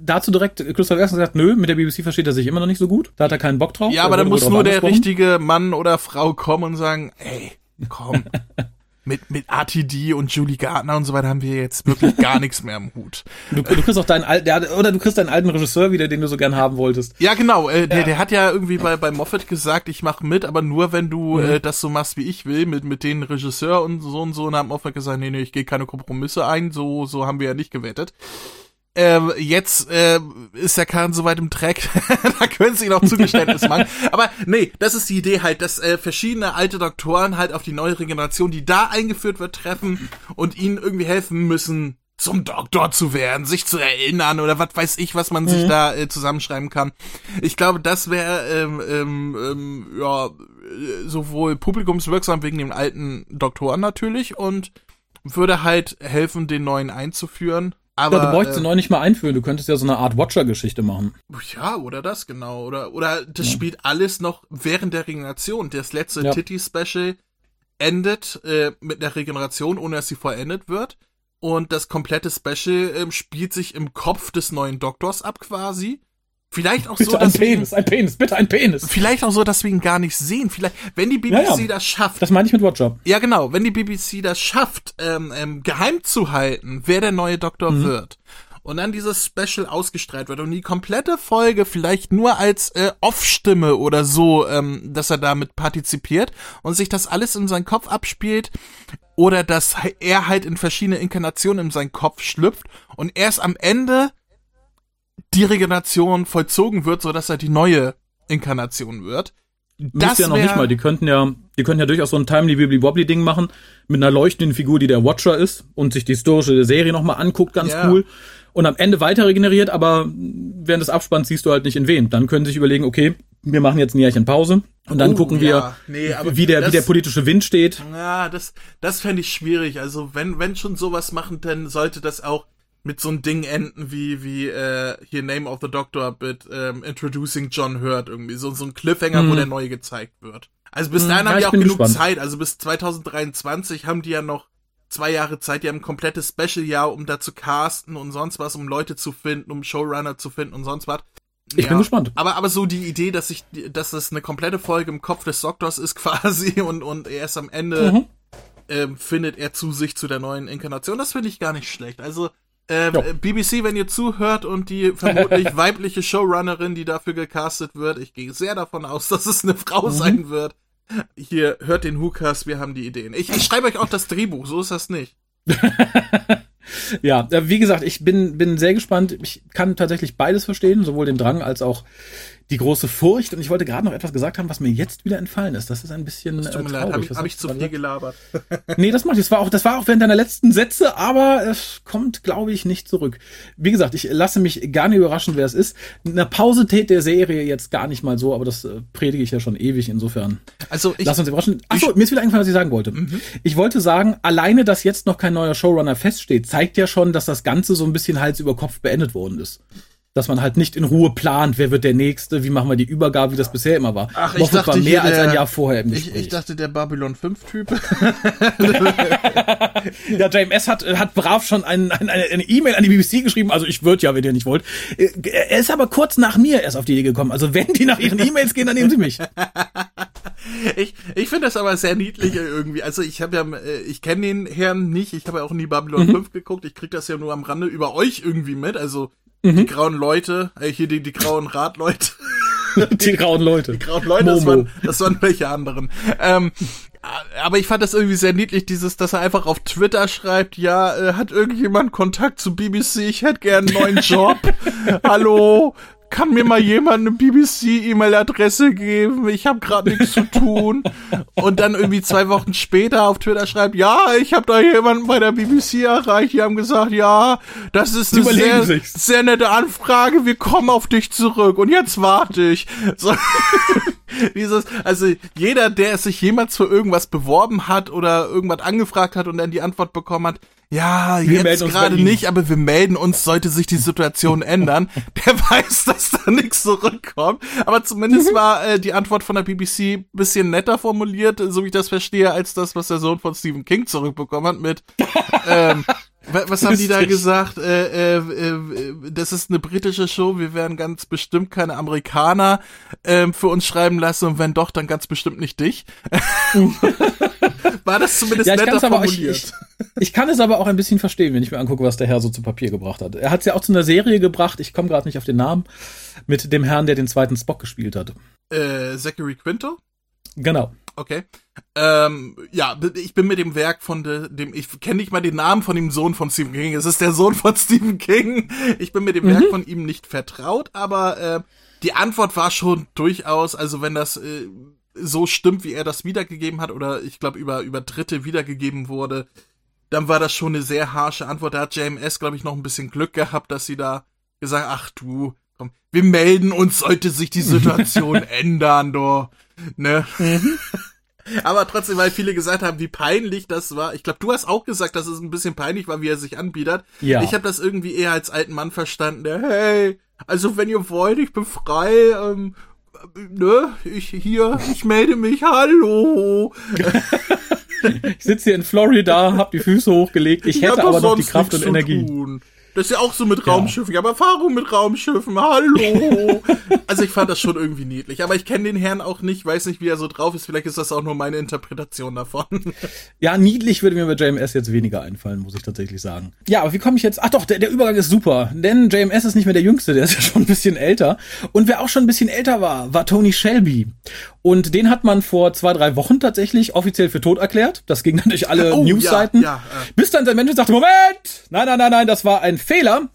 dazu direkt, Christopher Eccleston sagt, nö, mit der BBC versteht er sich immer noch nicht so gut, da hat er keinen Bock drauf. Ja, aber da muss nur der richtige Mann oder Frau kommen und sagen, ey, komm. mit, mit RTD und Julie Gardner und so weiter haben wir jetzt wirklich gar nichts mehr am Hut. Du, du kriegst auch deinen alten, oder du kriegst deinen alten Regisseur wieder, den du so gern haben wolltest. Ja, genau. Äh, der, ja. der hat ja irgendwie bei, bei Moffat gesagt, ich mach mit, aber nur wenn du mhm. äh, das so machst, wie ich will, mit, mit den Regisseur und so und so. Und hat Moffat gesagt, nee, nee, ich gehe keine Kompromisse ein, so, so haben wir ja nicht gewettet. Ähm, jetzt äh, ist der Kahn so weit im Track, da können sie noch Zugeständnis machen. Aber nee, das ist die Idee halt, dass äh, verschiedene alte Doktoren halt auf die neue Regeneration, die da eingeführt wird, treffen und ihnen irgendwie helfen müssen, zum Doktor zu werden, sich zu erinnern oder was weiß ich, was man mhm. sich da äh, zusammenschreiben kann. Ich glaube, das wäre ähm, ähm, ähm, ja sowohl publikumswirksam wegen dem alten Doktoren natürlich und würde halt helfen, den neuen einzuführen aber, ja, du bräuchtest äh, neu nicht mal einführen, du könntest ja so eine Art Watcher-Geschichte machen. Ja, oder das genau. Oder, oder das ja. spielt alles noch während der Regeneration. Das letzte ja. Titty-Special endet äh, mit der Regeneration, ohne dass sie vollendet wird. Und das komplette Special äh, spielt sich im Kopf des neuen Doktors ab quasi. Vielleicht auch bitte so, dass ein Penis, ein Penis, bitte ein Penis. Vielleicht auch so, dass wir ihn gar nicht sehen. Vielleicht, wenn die BBC ja, ja. das schafft. Das meine ich mit Watcher. Ja, genau. Wenn die BBC das schafft, ähm, ähm, geheim zu halten, wer der neue Doktor mhm. wird. Und dann dieses Special ausgestrahlt wird und die komplette Folge vielleicht nur als äh, Off-Stimme oder so, ähm, dass er damit partizipiert und sich das alles in seinen Kopf abspielt oder dass er halt in verschiedene Inkarnationen in seinen Kopf schlüpft und erst am Ende die Regeneration vollzogen wird, so dass er die neue Inkarnation wird. Das ja noch nicht mal. Die könnten ja, die könnten ja durchaus so ein Timely Wibbly Wobbly Ding machen mit einer leuchtenden Figur, die der Watcher ist und sich die historische Serie nochmal anguckt, ganz ja. cool. Und am Ende weiter regeneriert, aber während des Abspanns siehst du halt nicht in wen. Dann können sie sich überlegen, okay, wir machen jetzt ein Jährchen Pause und dann uh, gucken wir, ja. nee, wie, der, das, wie der politische Wind steht. Ja, das, das fände ich schwierig. Also wenn, wenn schon sowas machen, dann sollte das auch mit so einem Ding enden wie wie äh, hier Name of the Doctor mit ähm, Introducing John Hurt irgendwie so so ein Cliffhanger, mm. wo mhm. der neue gezeigt wird. Also bis mhm. dahin mm, haben ja, die auch genug gespannt. Zeit, also bis 2023 haben die ja noch zwei Jahre Zeit, die haben ein komplettes Special-Jahr, um da zu casten und sonst was, um Leute zu finden, um Showrunner zu finden und sonst was. Ich ja, bin gespannt. Aber, aber so die Idee, dass ich, dass das eine komplette Folge im Kopf des Doktors ist quasi und, und erst am Ende mhm. ähm, findet er zu sich zu der neuen Inkarnation, das finde ich gar nicht schlecht. Also, Äh, BBC, wenn ihr zuhört und die vermutlich weibliche Showrunnerin, die dafür gecastet wird, ich gehe sehr davon aus, dass es eine Frau mhm. sein wird. Hier, hört den Hukas, wir haben die Ideen. Ich, ich schreibe euch auch das Drehbuch, so ist das nicht. ja, wie gesagt, ich bin, bin sehr gespannt. Ich kann tatsächlich beides verstehen, sowohl den Drang als auch die große Furcht. Und ich wollte gerade noch etwas gesagt haben, was mir jetzt wieder entfallen ist. Das ist ein bisschen das tut mir äh, traurig. Habe ich, hab ich zu viel gelabert? nee, das macht. Das war auch, das war auch während deiner letzten Sätze, aber es kommt, glaube ich, nicht zurück. Wie gesagt, ich lasse mich gar nicht überraschen, wer es ist. Eine Pause tät der Serie jetzt gar nicht mal so, aber das äh, predige ich ja schon ewig. Insofern. Also ich, lass uns überraschen. Achso, mir ist wieder eingefallen, was ich sagen wollte. Mhm. Ich wollte sagen, alleine, dass jetzt noch kein neuer Showrunner feststeht, zeigt ja schon, dass das Ganze so ein bisschen Hals über Kopf beendet worden ist dass man halt nicht in Ruhe plant, wer wird der Nächste, wie machen wir die Übergabe, wie das bisher immer war. Ach, ich dachte war mehr der, als ein Jahr vorher im Gespräch. Ich, ich dachte, der Babylon 5-Typ. ja, JMS hat, hat brav schon ein, ein, eine E-Mail an die BBC geschrieben, also ich würde ja, wenn ihr nicht wollt. Er ist aber kurz nach mir erst auf die Idee gekommen. Also wenn die nach ihren E-Mails gehen, dann nehmen sie mich. ich ich finde das aber sehr niedlich irgendwie. Also ich habe ja, äh, ich kenne den Herrn nicht, ich habe ja auch nie Babylon mhm. 5 geguckt, ich krieg das ja nur am Rande über euch irgendwie mit. Also Mhm. Die grauen Leute, äh, hier die, die grauen Radleute. die grauen Leute. Die grauen Leute, das waren, das waren welche anderen. Ähm, aber ich fand das irgendwie sehr niedlich, dieses, dass er einfach auf Twitter schreibt, ja, äh, hat irgendjemand Kontakt zu BBC, ich hätte gern einen neuen Job. Hallo, kann mir mal jemand eine BBC-E-Mail-Adresse geben? Ich habe gerade nichts zu tun. Und dann irgendwie zwei Wochen später auf Twitter schreibt, ja, ich habe da jemanden bei der BBC erreicht. Die haben gesagt, ja, das ist eine sehr, sehr nette Anfrage. Wir kommen auf dich zurück. Und jetzt warte ich. So. Dieses, also jeder, der sich jemals für irgendwas beworben hat oder irgendwas angefragt hat und dann die Antwort bekommen hat, ja, wir jetzt gerade nicht, aber wir melden uns, sollte sich die Situation ändern. Der weiß, dass da nichts zurückkommt. Aber zumindest mhm. war äh, die Antwort von der BBC bisschen netter formuliert, so wie ich das verstehe, als das, was der Sohn von Stephen King zurückbekommen hat mit ähm, was haben die da gesagt? Äh, äh, äh, das ist eine britische Show, wir werden ganz bestimmt keine Amerikaner äh, für uns schreiben lassen und wenn doch, dann ganz bestimmt nicht dich. War das zumindest ja, netter formuliert. Ich, ich, ich, kann es aber auch ein bisschen verstehen, wenn ich mir angucke, was der Herr so zu Papier gebracht hat. Er hat es ja auch zu einer Serie gebracht, ich komme gerade nicht auf den Namen, mit dem Herrn, der den zweiten Spock gespielt hat. Äh, Zachary Quinto? Genau. Okay. Ähm, ja, ich bin mit dem Werk von de, dem, ich kenne nicht mal den Namen von dem Sohn von Stephen King. Es ist der Sohn von Stephen King. Ich bin mit dem mhm. Werk von ihm nicht vertraut, aber äh, die Antwort war schon durchaus, also wenn das äh, so stimmt, wie er das wiedergegeben hat, oder ich glaube über, über Dritte wiedergegeben wurde, dann war das schon eine sehr harsche Antwort. Da hat JMS, glaube ich, noch ein bisschen Glück gehabt, dass sie da gesagt, ach du, komm, wir melden uns, sollte sich die Situation ändern, doch. Ne? Mhm. Aber trotzdem, weil viele gesagt haben, wie peinlich das war. Ich glaube, du hast auch gesagt, dass es ein bisschen peinlich war, wie er sich anbietet. Ja. Ich habe das irgendwie eher als alten Mann verstanden, der, hey, also wenn ihr wollt, ich bin frei, ähm, ne, ich hier, ich melde mich, hallo. ich sitze hier in Florida, hab die Füße hochgelegt, ich, hätte aber noch die Kraft und Energie. Tun. Das ist ja auch so mit Raumschiffen. Ja. Ich habe Erfahrung mit Raumschiffen. Hallo. also ich fand das schon irgendwie niedlich. Aber ich kenne den Herrn auch nicht, weiß nicht, wie er so drauf ist. Vielleicht ist das auch nur meine Interpretation davon. ja, niedlich würde mir bei JMS jetzt weniger einfallen, muss ich tatsächlich sagen. Ja, aber wie komme ich jetzt? Ach doch, der, der Übergang ist super. Denn JMS ist nicht mehr der Jüngste, der ist ja schon ein bisschen älter. Und wer auch schon ein bisschen älter war, war Tony Shelby. Und den hat man vor zwei, drei Wochen tatsächlich offiziell für tot erklärt. Das ging dann durch alle oh, Newsseiten. Ja, ja, äh. Bis dann der Mensch sagte, Moment! Nein, nein, nein, nein, das war ein Fehler.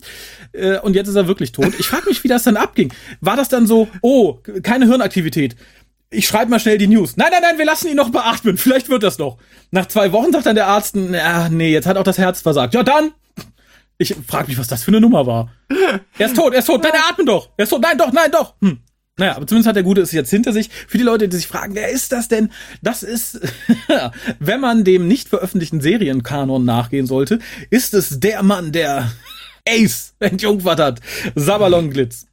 Äh, und jetzt ist er wirklich tot. Ich frage mich, wie das dann abging. War das dann so, oh, keine Hirnaktivität. Ich schreibe mal schnell die News. Nein, nein, nein, wir lassen ihn noch beatmen. Vielleicht wird das noch. Nach zwei Wochen sagt dann der Arzt, na, nee, jetzt hat auch das Herz versagt. Ja, dann. Ich frage mich, was das für eine Nummer war. Er ist tot, er ist tot. Nein, er atmet doch. Er ist tot. Nein, doch, nein, doch. Hm. Naja, aber zumindest hat der Gute es jetzt hinter sich. Für die Leute, die sich fragen, wer ist das denn? Das ist, wenn man dem nicht veröffentlichten Serienkanon nachgehen sollte, ist es der Mann, der Ace entjungfert hat. Sabalon Glitz.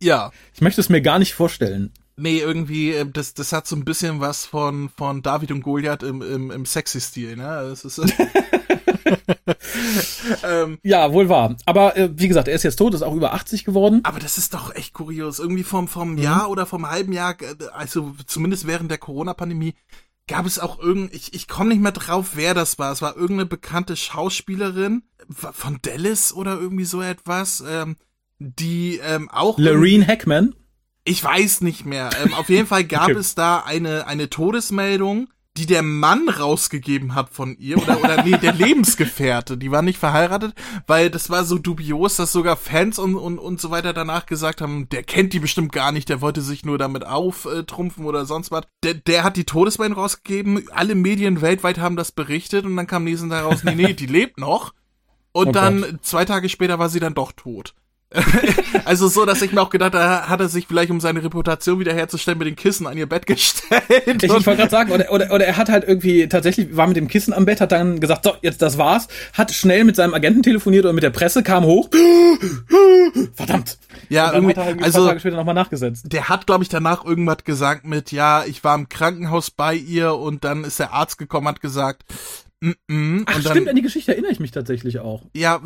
Ja. Ich möchte es mir gar nicht vorstellen. Nee, irgendwie, äh, das, das hat so ein bisschen was von, von David und Goliath im, im, im sexy Stil, ne? Das ist, ähm, ja, wohl wahr. Aber äh, wie gesagt, er ist jetzt tot, ist auch über 80 geworden. Aber das ist doch echt kurios. Irgendwie vom, vom mhm. Jahr oder vom halben Jahr, äh, also zumindest während der Corona-Pandemie, gab es auch irgend, ich, ich komme nicht mehr drauf, wer das war. Es war irgendeine bekannte Schauspielerin. von Dallas oder irgendwie so etwas, ähm, die ähm, auch. Loreen Hackman? Ich weiß nicht mehr. Ähm, auf jeden Fall gab okay. es da eine, eine Todesmeldung, die der Mann rausgegeben hat von ihr oder oder nee, der Lebensgefährte, die war nicht verheiratet, weil das war so dubios, dass sogar Fans und und und so weiter danach gesagt haben, der kennt die bestimmt gar nicht, der wollte sich nur damit auftrumpfen oder sonst was. Der der hat die Todesmeldung rausgegeben, alle Medien weltweit haben das berichtet und dann kam nächsten Tag raus, nee, nee, die lebt noch. Und oh dann Gott. zwei Tage später war sie dann doch tot. also so, dass ich mir auch gedacht habe, hat er sich vielleicht, um seine Reputation wiederherzustellen, mit den Kissen an ihr Bett gestellt. Ich, ich wollte gerade sagen, oder, oder, oder er hat halt irgendwie tatsächlich, war mit dem Kissen am Bett, hat dann gesagt, so, jetzt das war's, hat schnell mit seinem Agenten telefoniert oder mit der Presse, kam hoch. Verdammt. Ja, irgendwie, irgendwie also, Tage später nochmal nachgesetzt. Der hat, glaube ich, danach irgendwas gesagt mit, ja, ich war im Krankenhaus bei ihr und dann ist der Arzt gekommen, hat gesagt, Mm -mm. Ach, dann, stimmt, an die Geschichte erinnere ich mich tatsächlich auch. Ja,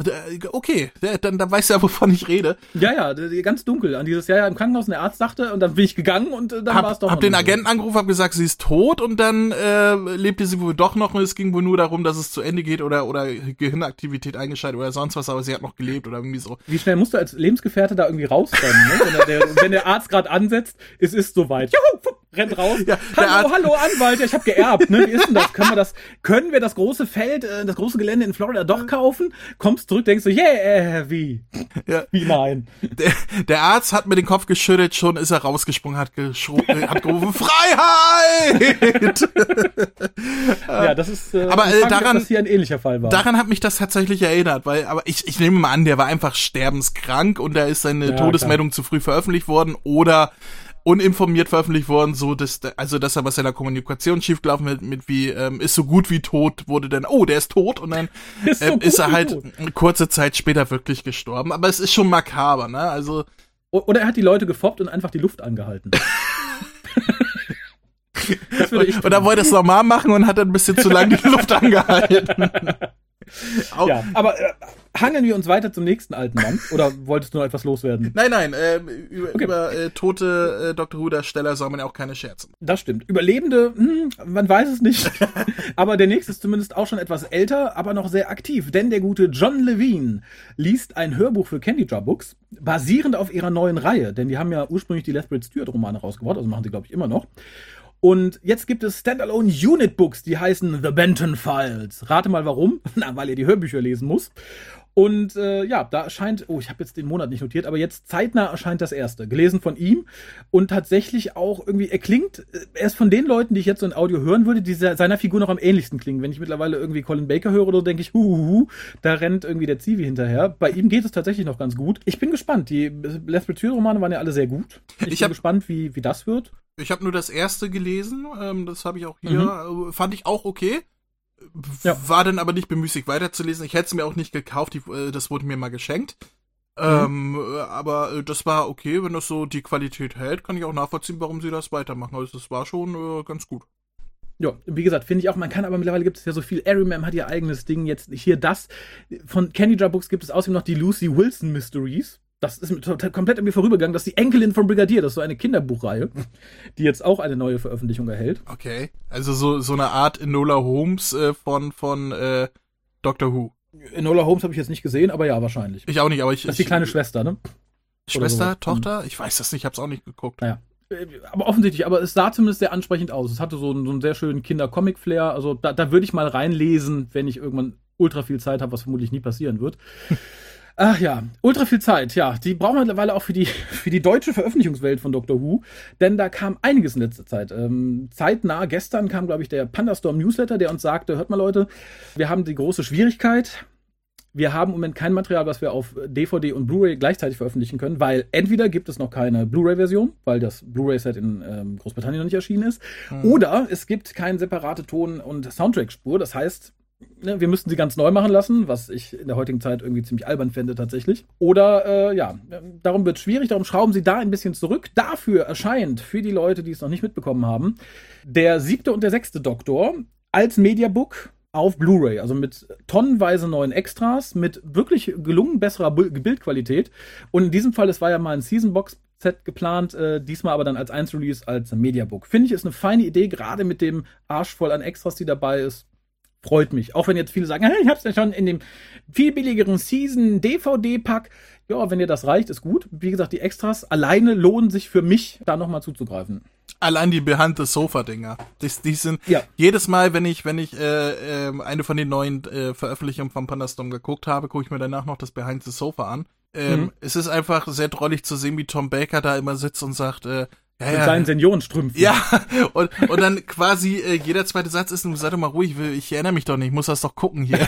okay, dann, dann weißt du ja, wovon ich rede. Ja, ja, ganz dunkel. An dieses Jahr ja, im Krankenhaus und der Arzt sagte und dann bin ich gegangen und äh, dann war es doch. Hab den Agenten angerufen, hab gesagt, sie ist tot und dann äh, lebte sie wohl doch noch und es ging wohl nur darum, dass es zu Ende geht oder oder Gehirnaktivität eingeschaltet oder sonst was, aber sie hat noch gelebt oder irgendwie so. Wie schnell musst du als Lebensgefährte da irgendwie rauskommen, ne? wenn, der, wenn der Arzt gerade ansetzt, es ist soweit. Juhu, rennt raus. Ja, hallo, hallo Anwalt, ich habe geerbt, ne? Wie ist denn das? Können wir das können wir das große Feld äh, das große Gelände in Florida doch kaufen, kommst zurück, denkst du, yeah, äh, wie? Ja. Wie nein? Der, der Arzt hat mir den Kopf geschüttelt, schon ist er rausgesprungen, hat, hat gerufen, Freiheit! ja, das ist, äh, aber äh, daran, dass hier ein ähnlicher Fall war. Daran hat mich das tatsächlich erinnert, weil, aber ich, ich nehme mal an, der war einfach sterbenskrank und da ist seine ja, Todesmeldung klar. zu früh veröffentlicht worden oder uninformiert veröffentlicht worden, so dass also dass er was in der Kommunikation schiefgelaufen mit, mit wie ähm, ist so gut wie tot wurde denn oh der ist tot und dann ist, so ähm, ist er halt tot. kurze Zeit später wirklich gestorben, aber es ist schon makaber, ne? Also oder er hat die Leute gefoppt und einfach die Luft angehalten. das würde ich. Und, und dann wollte es normal machen und hat dann ein bisschen zu lange die Luft angehalten. ja, aber äh, hangeln wir uns weiter zum nächsten alten Mann? Oder wolltest du noch etwas loswerden? Nein, nein, äh, über, okay. über äh, tote äh, Dr. Who-Darsteller soll man ja auch keine Scherze machen. Das stimmt. Überlebende, hm, man weiß es nicht. aber der nächste ist zumindest auch schon etwas älter, aber noch sehr aktiv. Denn der gute John Levine liest ein Hörbuch für Candy Jar Books, basierend auf ihrer neuen Reihe. Denn die haben ja ursprünglich die Lethbridge Stewart Romane rausgebracht, also machen sie, glaube ich, immer noch. Und jetzt gibt es Standalone Unit Books, die heißen The Benton Files. Rate mal warum? Na, weil ihr die Hörbücher lesen muss. Und äh, ja, da erscheint, oh, ich habe jetzt den Monat nicht notiert, aber jetzt zeitnah erscheint das erste, gelesen von ihm und tatsächlich auch irgendwie, er klingt, äh, er ist von den Leuten, die ich jetzt so in Audio hören würde, die seiner Figur noch am ähnlichsten klingen. Wenn ich mittlerweile irgendwie Colin Baker höre, oder denke ich, huhuhu, da rennt irgendwie der Zivi hinterher. Bei ihm geht es tatsächlich noch ganz gut. Ich bin gespannt. Die Lethbridge Romane waren ja alle sehr gut. Ich, ich bin gespannt, wie, wie das wird. Ich habe nur das erste gelesen, ähm, das habe ich auch hier, mhm. Äh, fand ich auch okay. Ja. War dann aber nicht bemüßigt weiterzulesen. Ich hätte es mir auch nicht gekauft, die, äh, das wurde mir mal geschenkt. Mhm. Ähm, äh, aber äh, das war okay, wenn das so die Qualität hält, kann ich auch nachvollziehen, warum sie das weitermachen. Also das war schon äh, ganz gut. Ja, wie gesagt, finde ich auch, man kann aber mittlerweile gibt es ja so viel. Ariam hat ihr eigenes Ding, jetzt hier das. Von Candy Jar Books gibt es außerdem noch die Lucy Wilson Mysteries das ist komplett an mir vorübergegangen, dass die Enkelin von Brigadier, das ist so eine Kinderbuchreihe, die jetzt auch eine neue Veröffentlichung erhält. Okay. Also so, so eine Art Enola Holmes äh, von, von äh, Doctor Who. Enola Holmes habe ich jetzt nicht gesehen, aber ja, wahrscheinlich. Ich auch nicht, aber ich. Das ist die kleine Schwester, ne? Schwester, Tochter? Ich weiß das nicht, ich habe es auch nicht geguckt. Naja. Äh, aber offensichtlich, aber es sah zumindest sehr ansprechend aus. Es hatte so einen, so einen sehr schönen Kinder-Comic-Flair. Also da, da würde ich mal reinlesen, wenn ich irgendwann ultra viel Zeit habe, was vermutlich nie passieren wird. Ach ja, ultra viel Zeit, ja. Die brauchen wir mittlerweile auch für die, für die deutsche Veröffentlichungswelt von Doctor Who, denn da kam einiges in letzter Zeit. Ähm, zeitnah, gestern kam, glaube ich, der Pandastorm Newsletter, der uns sagte, hört mal Leute, wir haben die große Schwierigkeit, wir haben im Moment kein Material, was wir auf DVD und Blu-ray gleichzeitig veröffentlichen können, weil entweder gibt es noch keine Blu-ray-Version, weil das Blu-ray-Set in ähm, Großbritannien noch nicht erschienen ist, hm. oder es gibt keine separate Ton- und Soundtrack-Spur. Das heißt, ne, wir müssten sie ganz neu machen lassen, was ich in der heutigen Zeit irgendwie ziemlich albern fände tatsächlich. Oder äh, ja, darum wird es schwierig, darum schrauben sie da ein bisschen zurück. Dafür erscheint für die Leute, die es noch nicht mitbekommen haben, der siebte und der sechste Doktor als Mediabook auf Blu-ray, also mit tonnenweise neuen Extras, mit wirklich gelungen besserer Bildqualität. Und in diesem Fall, es war ja mal ein Seasonbox Set geplant, äh, diesmal aber dann als Einzelrelease als Mediabook. Finde ich, ist eine feine Idee, gerade mit dem Arsch voll an Extras, die dabei ist freut mich. Auch wenn jetzt viele sagen, hey, ich hab's ja schon in dem viel billigeren Season DVD-Pack. Ja, wenn dir das reicht, ist gut. Wie gesagt, die Extras alleine lohnen sich für mich, da nochmal zuzugreifen. Allein die Behind the Sofa Dinger. Die, die sind ja. jedes Mal, wenn ich wenn ich äh, äh, eine von den neuen äh, Veröffentlichungen von Pandastorm geguckt habe, gucke ich mir danach noch das Behind the Sofa an. Ähm, mhm. Es ist einfach sehr drollig zu sehen, wie Tom Baker da immer sitzt und sagt, äh, mit ja. seinen Seniorenstrümpfen. Ja, und, und dann quasi äh, jeder zweite Satz ist, sei doch mal ruhig, ich, ich erinnere mich doch nicht, ich muss das doch gucken hier.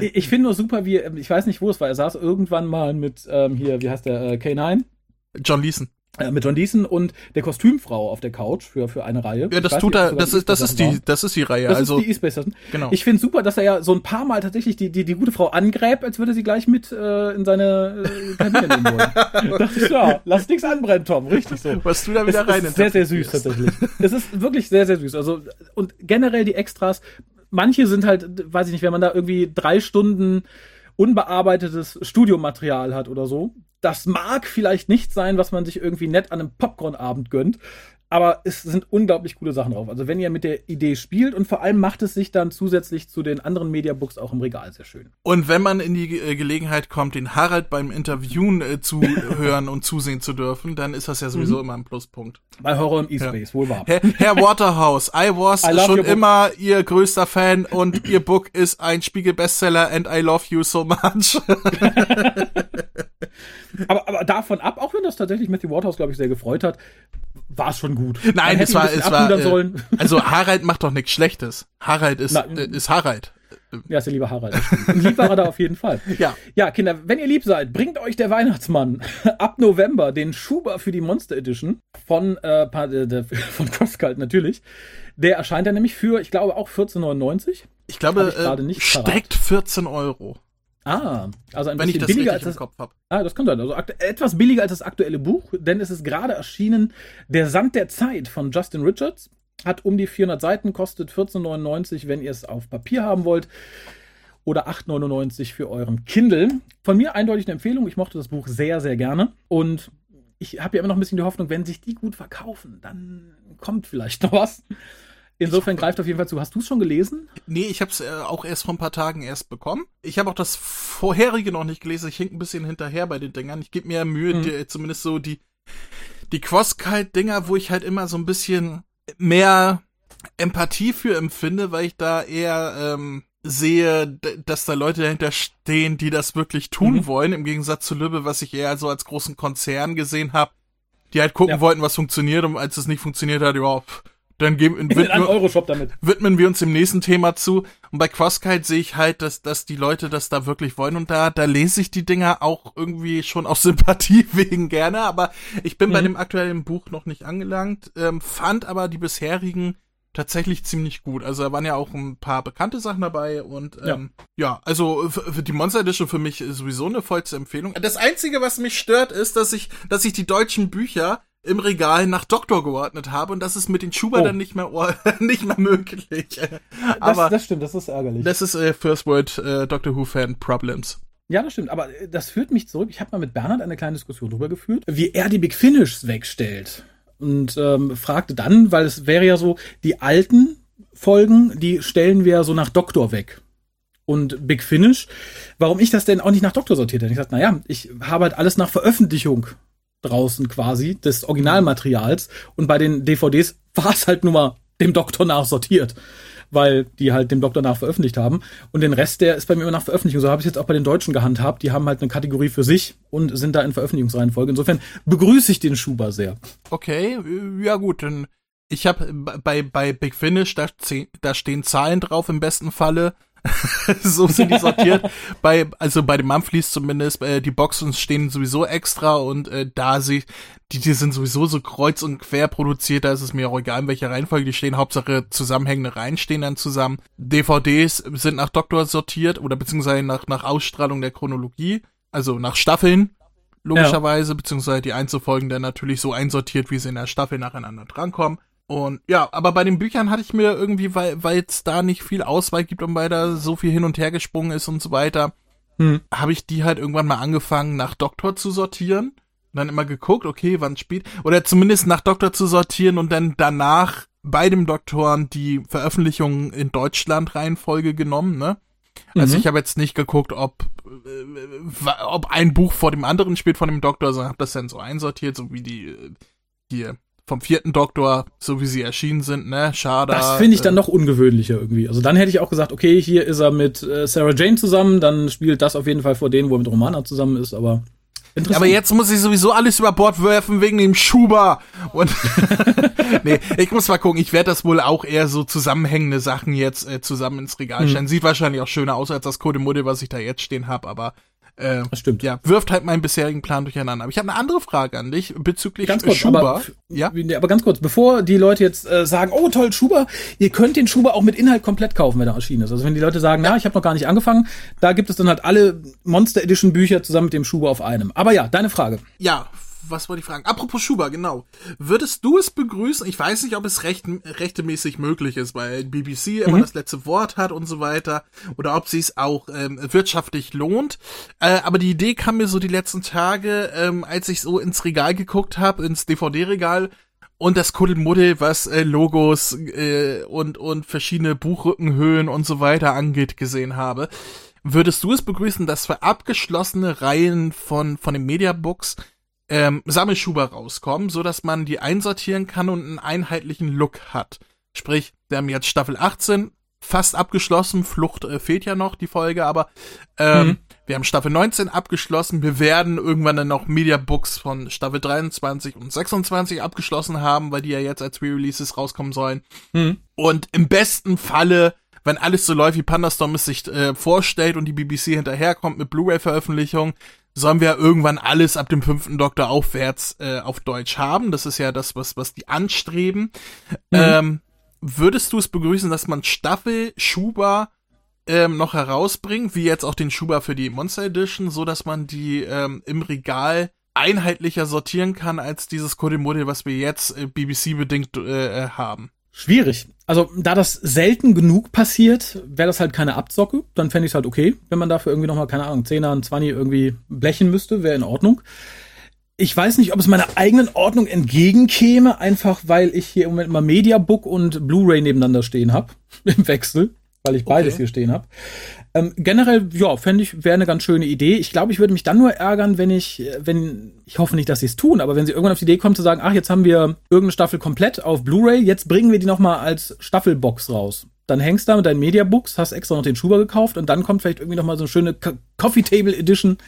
ich finde nur super, wie, ich weiß nicht, wo es war, er saß irgendwann mal mit, ähm, hier, wie heißt der, äh, K9? John Leeson. Äh, mit John Deason und der Kostümfrau auf der Couch für, für eine Reihe. Ja, das tut er, das ist, das ist die, das ist die Reihe. Das also, ist die E-Space Genau. Ich finde super, dass er ja so ein paar Mal tatsächlich die, die, die gute Frau angräbt, als würde sie gleich mit äh, in seine äh, Kabine nehmen wollen. dachte ich, ja, lass nichts anbrennen, Tom, richtig so. Was du da wieder es rein ist Sehr, sehr süß tatsächlich. es ist wirklich sehr, sehr süß. Also, und generell die Extras, manche sind halt, weiß ich nicht, wenn man da irgendwie drei Stunden unbearbeitetes Studiomaterial hat oder so, das mag vielleicht nicht sein, was man sich irgendwie nett an einem Popcorn-Abend gönnt, aber es sind unglaublich coole Sachen drauf. Also wenn ihr mit der Idee spielt und vor allem macht es sich dann zusätzlich zu den anderen Mediabooks auch im Regal sehr schön. Und wenn man in die äh, Gelegenheit kommt, den Harald beim Interviewen äh, zu hören und zusehen zu dürfen, dann ist das ja sowieso mhm. immer ein Pluspunkt. Bei Horror im E-Space, ja. wohl wahr. Herr, Herr Waterhouse, I was I schon immer Ihr größter Fan und Ihr Book ist ein Spiegel-Bestseller and I love you so much. aber, aber davon ab, auch wenn das tatsächlich Matthew Waterhouse, glaube ich, sehr gefreut hat, war es schon gut. Nein, es war, es war, äh, also Harald macht doch nichts Schlechtes. Harald ist, Na, äh, ist Harald. Ja, ist der liebe Harald. Lieb war er da auf jeden Fall. Ja. Ja, Kinder, wenn ihr lieb seid, bringt euch der Weihnachtsmann ab November den Schuber für die Monster Edition von, äh, äh von Crosscult natürlich. Der erscheint dann nämlich für, ich glaube, auch 14,99. Ich glaube, ich äh, streckt 14 Euro. Ah, also ein Wenn bisschen billiger als das. Kopf hab. Ah, das kann sein. Also etwas billiger als das aktuelle Buch, denn es ist gerade erschienen Der Sand der Zeit von Justin Richards. Hat um die 400 Seiten, kostet 14,99, wenn ihr es auf Papier haben wollt. Oder 8,99 für euren Kindle. Von mir eindeutig eine Empfehlung. Ich mochte das Buch sehr, sehr gerne. Und ich habe ja immer noch ein bisschen die Hoffnung, wenn sich die gut verkaufen, dann kommt vielleicht noch was. Insofern greift auf jeden Fall zu. Hast du es schon gelesen? Nee, ich habe es äh, auch erst vor ein paar Tagen erst bekommen. Ich habe auch das vorherige noch nicht gelesen. Ich hink ein bisschen hinterher bei den Dingern. Ich gebe mir Mühe, mhm. die, zumindest so die die Cross-Kite-Dinger, wo ich halt immer so ein bisschen mehr Empathie für empfinde, weil ich da eher ähm, sehe, dass da Leute dahinter stehen, die das wirklich tun mhm. wollen, im Gegensatz zu Lübbe, was ich eher so als großen Konzern gesehen habe, die halt gucken ja. wollten, was funktioniert und als es nicht funktioniert hat, ja, dann geben, widmen, Euroshop damit. widmen wir uns dem nächsten Thema zu. Und bei Crosskite sehe ich halt, dass, dass die Leute das da wirklich wollen. Und da, da lese ich die Dinger auch irgendwie schon aus Sympathie wegen gerne. Aber ich bin mhm. bei dem aktuellen Buch noch nicht angelangt. Ähm, fand aber die bisherigen tatsächlich ziemlich gut. Also da waren ja auch ein paar bekannte Sachen dabei und ähm, ja. ja, also für die Monster Edition für mich sowieso eine vollste Empfehlung. Das einzige, was mich stört, ist, dass ich, dass ich die deutschen Bücher im Regal nach Doktor geordnet habe und das ist mit den Schuber oh. dann nicht mehr nicht mehr möglich. Aber das, das stimmt, das ist ärgerlich. Das ist äh, First World äh, Doctor Who Fan Problems. Ja, das stimmt, aber äh, das führt mich zurück. Ich habe mal mit Bernhard eine kleine Diskussion darüber geführt, wie er die Big Finish wegstellt und ähm, fragte dann, weil es wäre ja so, die alten Folgen, die stellen wir so nach Doktor weg und Big Finish. Warum ich das denn auch nicht nach Doktor sortiert hätte? Ich sagte, naja, ich habe halt alles nach Veröffentlichung draußen quasi des Originalmaterials und bei den DVDs war es halt nur mal dem Doktor nach sortiert, weil die halt dem Doktor nach veröffentlicht haben und den Rest, der ist bei mir immer nach Veröffentlichung. So habe ich jetzt auch bei den Deutschen gehandhabt. Die haben halt eine Kategorie für sich und sind da in Veröffentlichungsreihenfolge. Insofern begrüße ich den Schuber sehr. Okay, ja gut, dann ich habe bei bei Big Finish da, da stehen Zahlen drauf im besten Falle so sind die sortiert. bei, also bei den Monthlies zumindest, äh, die Boxen stehen sowieso extra und äh, da sie, die, die sind sowieso so kreuz und quer produziert, da ist es mir auch egal, in welcher Reihenfolge die stehen. Hauptsache zusammenhängende Reihen stehen dann zusammen. DVDs sind nach Doktor sortiert oder beziehungsweise nach, nach Ausstrahlung der Chronologie, also nach Staffeln logischerweise, ja. beziehungsweise die Einzelfolgen dann natürlich so einsortiert, wie sie in der Staffel nacheinander drankommen. Und ja, aber bei den Büchern hatte ich mir irgendwie, weil weil es da nicht viel Auswahl gibt und weil da so viel hin und her gesprungen ist und so weiter, hm. habe ich die halt irgendwann mal angefangen, nach Doktor zu sortieren. Und dann immer geguckt, okay, wann spielt. Oder zumindest nach Doktor zu sortieren und dann danach bei dem Doktoren die Veröffentlichungen in Deutschland Reihenfolge genommen, ne? Also Mhm. ich habe jetzt nicht geguckt, ob, äh, ob ein Buch vor dem anderen spielt von dem Doktor, sondern habe das dann so einsortiert, so wie die äh, hier vom vierten Doktor, so wie sie erschienen sind, ne? Schade. Das finde ich dann äh, noch ungewöhnlicher irgendwie. Also dann hätte ich auch gesagt, okay, hier ist er mit äh, Sarah Jane zusammen, dann spielt das auf jeden Fall vor denen, wo er mit Romana zusammen ist, aber interessant. Aber jetzt muss ich sowieso alles über Bord werfen wegen dem Schuber. Und nee, ich muss mal gucken. Ich werde das wohl auch eher so zusammenhängende Sachen jetzt äh, zusammen ins Regal stellen. Sieht wahrscheinlich auch schöner aus als das Codemodell, was ich da jetzt stehen habe. Aber äh, das stimmt. ja, wirft halt meinen bisherigen Plan durcheinander. Aber ich habe eine andere Frage an dich bezüglich Ganz äh, kurz, Schuber. aber, ja, aber ganz kurz, bevor die Leute jetzt äh, sagen, oh toll, Schuber, ihr könnt den Schuber auch mit Inhalt komplett kaufen, wenn er erschienen ist. Also wenn die Leute sagen, na, ich habe noch gar nicht angefangen, da gibt es dann halt alle Monster Edition Bücher zusammen mit dem Schuber auf einem. Aber ja, deine Frage. ja. Was wollte ich fragen? Apropos Schuber, genau. Würdest du es begrüßen? Ich weiß nicht, ob es recht, rechtemäßig möglich ist, weil BBC immer das letzte Wort hat und so weiter. Oder ob sie es auch ähm, wirtschaftlich lohnt. Äh, aber die Idee kam mir so die letzten Tage, ähm, als ich so ins Regal geguckt habe, ins DVD-Regal, und das Kuddelmuddel, was äh, Logos äh, und, und verschiedene Buchrückenhöhen und so weiter angeht, gesehen habe. Würdest du es begrüßen, dass für abgeschlossene Reihen von, von den Mediabooks ähm, Sammelschuber rauskommen, so dass man die einsortieren kann und einen einheitlichen Look hat? Sprich, wir haben jetzt Staffel 18 fast abgeschlossen, Flucht äh, fehlt ja noch, die Folge, aber ähm, Mhm. wir haben Staffel 19 abgeschlossen, wir werden irgendwann dann noch Mediabooks von Staffel 23 und 26 abgeschlossen haben, weil die ja jetzt als Re-Releases rauskommen sollen. Hm. Und im besten Falle, wenn alles so läuft, wie Pandastorm es sich äh, vorstellt und die BBC hinterherkommt mit Blu-ray-Veröffentlichung, sollen wir irgendwann alles ab dem fünften Doktor aufwärts äh, auf Deutsch haben. Das ist ja das, was, was die anstreben. Ähm, würdest du es begrüßen, dass man Staffel Schuber ähm, noch herausbringt, wie jetzt auch den Schuber für die Monster Edition, so dass man die ähm, im Regal einheitlicher sortieren kann als dieses Codemodell, was wir jetzt äh, BBC-bedingt äh, äh, haben? Schwierig. Also, da das selten genug passiert, wäre das halt keine Abzocke. Dann fände ich es halt okay, wenn man dafür irgendwie nochmal, keine Ahnung, 10er, ein 20 irgendwie blechen müsste, wäre in Ordnung. Ich weiß nicht, ob es meiner eigenen Ordnung entgegenkäme, einfach weil ich hier im Moment mal Mediabook und Blu-ray nebeneinander stehen habe, im Wechsel, weil ich beides Okay. hier stehen habe. Ähm, generell, ja, fände ich, wäre eine ganz schöne Idee. Ich glaube, ich würde mich dann nur ärgern, wenn ich, äh, wenn, ich hoffe nicht, dass sie es tun, aber wenn sie irgendwann auf die Idee kommen zu sagen, ach, jetzt haben wir irgendeine Staffel komplett auf Blu-ray, jetzt bringen wir die nochmal als Staffelbox raus. Dann hängst du da mit deinen Mediabooks, hast extra noch den Schuber gekauft und dann kommt vielleicht irgendwie nochmal so eine schöne Co- Coffee Table Edition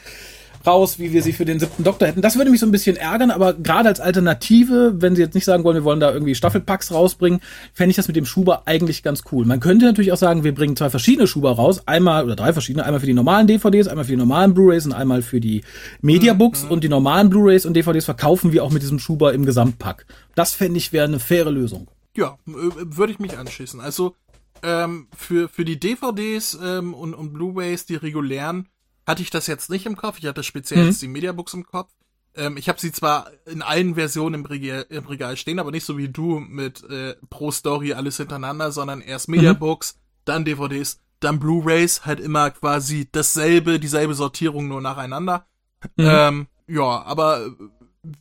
raus, wie wir sie für den siebten Doktor hätten. Das würde mich so ein bisschen ärgern, aber gerade als Alternative, wenn sie jetzt nicht sagen wollen, wir wollen da irgendwie Staffelpacks rausbringen, fände ich das mit dem Schuber eigentlich ganz cool. Man könnte natürlich auch sagen, wir bringen zwei verschiedene Schuber raus, einmal oder drei verschiedene, einmal für die normalen DVDs, einmal für die normalen Blu-rays und einmal für die Mediabooks und die normalen Blu-rays und DVDs verkaufen wir auch mit diesem Schuber im Gesamtpack. Das fände ich wäre eine faire Lösung. Ja, äh, würde ich mich anschließen. Also ähm, für, für die DVDs ähm, und, und Blu-rays, die regulären, hatte ich das jetzt nicht im Kopf. Ich hatte speziell Mhm. jetzt die Mediabooks im Kopf. Ähm, ich habe sie zwar in allen Versionen im Regal, im Regal stehen, aber nicht so wie du mit äh, pro Story alles hintereinander, sondern erst Mediabooks, dann DVDs, dann Blu-rays, halt immer quasi dasselbe, dieselbe Sortierung nur nacheinander. Mhm. Ähm, ja, aber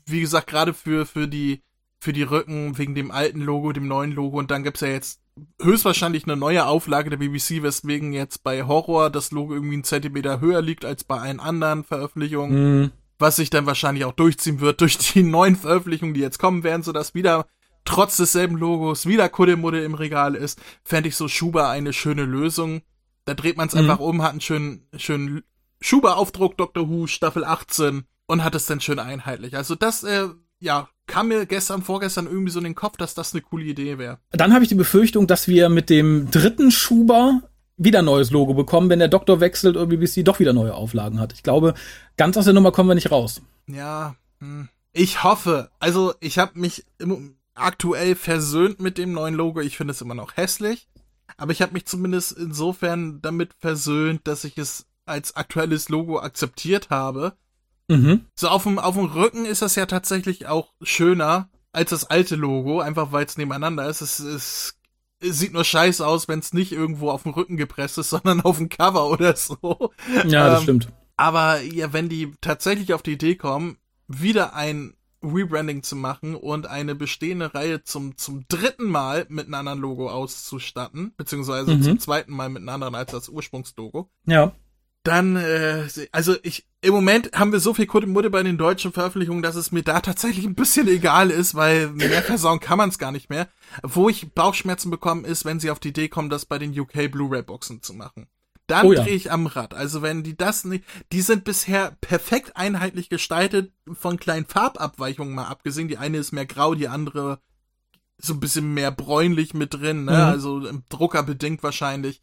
wie gesagt, gerade für, für die für die Rücken wegen dem alten Logo, dem neuen Logo und dann gibt's ja jetzt höchstwahrscheinlich eine neue Auflage der BBC, weswegen jetzt bei Horror das Logo irgendwie einen Zentimeter höher liegt als bei allen anderen Veröffentlichungen, Mhm. was sich dann wahrscheinlich auch durchziehen wird durch die neuen Veröffentlichungen, die jetzt kommen werden, sodass wieder trotz desselben Logos wieder Kuddelmuddel im Regal ist, fände ich so Schuber eine schöne Lösung. Da dreht man es Mhm. einfach um, hat einen schönen, schönen Schuber-Aufdruck Doctor Who Staffel 18 und hat es dann schön einheitlich. Also das, äh, ja, kam mir gestern, vorgestern irgendwie so in den Kopf, dass das eine coole Idee wäre. Dann habe ich die Befürchtung, dass wir mit dem dritten Schuber wieder ein neues Logo bekommen, wenn der Doktor wechselt und BBC doch wieder neue Auflagen hat. Ich glaube, ganz aus der Nummer kommen wir nicht raus. Ja, hm. ich hoffe. Also ich habe mich aktuell versöhnt mit dem neuen Logo. Ich finde es immer noch hässlich, aber ich habe mich zumindest insofern damit versöhnt, dass ich es als aktuelles Logo akzeptiert habe. Mhm. So auf dem auf dem Rücken ist das ja tatsächlich auch schöner als das alte Logo, einfach weil es nebeneinander ist. Es, es, es sieht nur scheiße aus, wenn es nicht irgendwo auf dem Rücken gepresst ist, sondern auf dem Cover oder so. Ja, das Ähm, stimmt. Aber ja, wenn die tatsächlich auf die Idee kommen, wieder ein Rebranding zu machen und eine bestehende Reihe zum, zum dritten Mal mit einem anderen Logo auszustatten, beziehungsweise mhm. zum zweiten Mal mit einem anderen als das Ursprungslogo. Ja. Dann, äh, also ich, im Moment haben wir so viel Kuddelmuddel bei den deutschen Veröffentlichungen, dass es mir da tatsächlich ein bisschen egal ist, weil mehr versauen kann man es gar nicht mehr. Wo ich Bauchschmerzen bekommen ist, wenn sie auf die Idee kommen, das bei den UK Blu-ray-Boxen zu machen. Dann oh ja. drehe ich am Rad. Also wenn die das nicht, die sind bisher perfekt einheitlich gestaltet, von kleinen Farbabweichungen mal abgesehen. Die eine ist mehr grau, die andere so ein bisschen mehr bräunlich mit drin, ne? Mhm. Also im Drucker bedingt wahrscheinlich.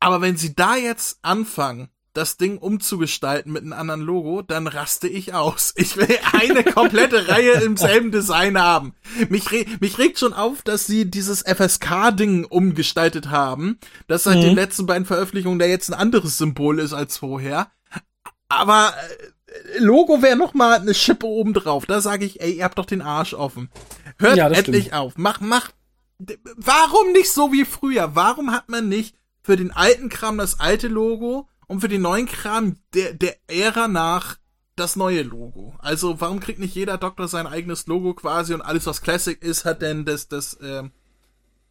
Aber wenn sie da jetzt anfangen, das Ding umzugestalten mit einem anderen Logo, dann raste ich aus. Ich will eine komplette Reihe im selben Design haben. Mich, re mich regt schon auf, dass sie dieses FSK-Ding umgestaltet haben, das seit mhm. den letzten beiden Veröffentlichungen da jetzt ein anderes Symbol ist als vorher. Aber äh, Logo wäre noch mal eine Schippe oben drauf. Da sage ich, ey, ihr habt doch den Arsch offen. Hört ja, endlich stimmt. auf. Mach, mach. Warum nicht so wie früher? Warum hat man nicht für den alten Kram das alte Logo und für den neuen Kram der, der Ära nach das neue Logo. Also warum kriegt nicht jeder Doktor sein eigenes Logo quasi und alles was Classic ist, hat denn das, das äh,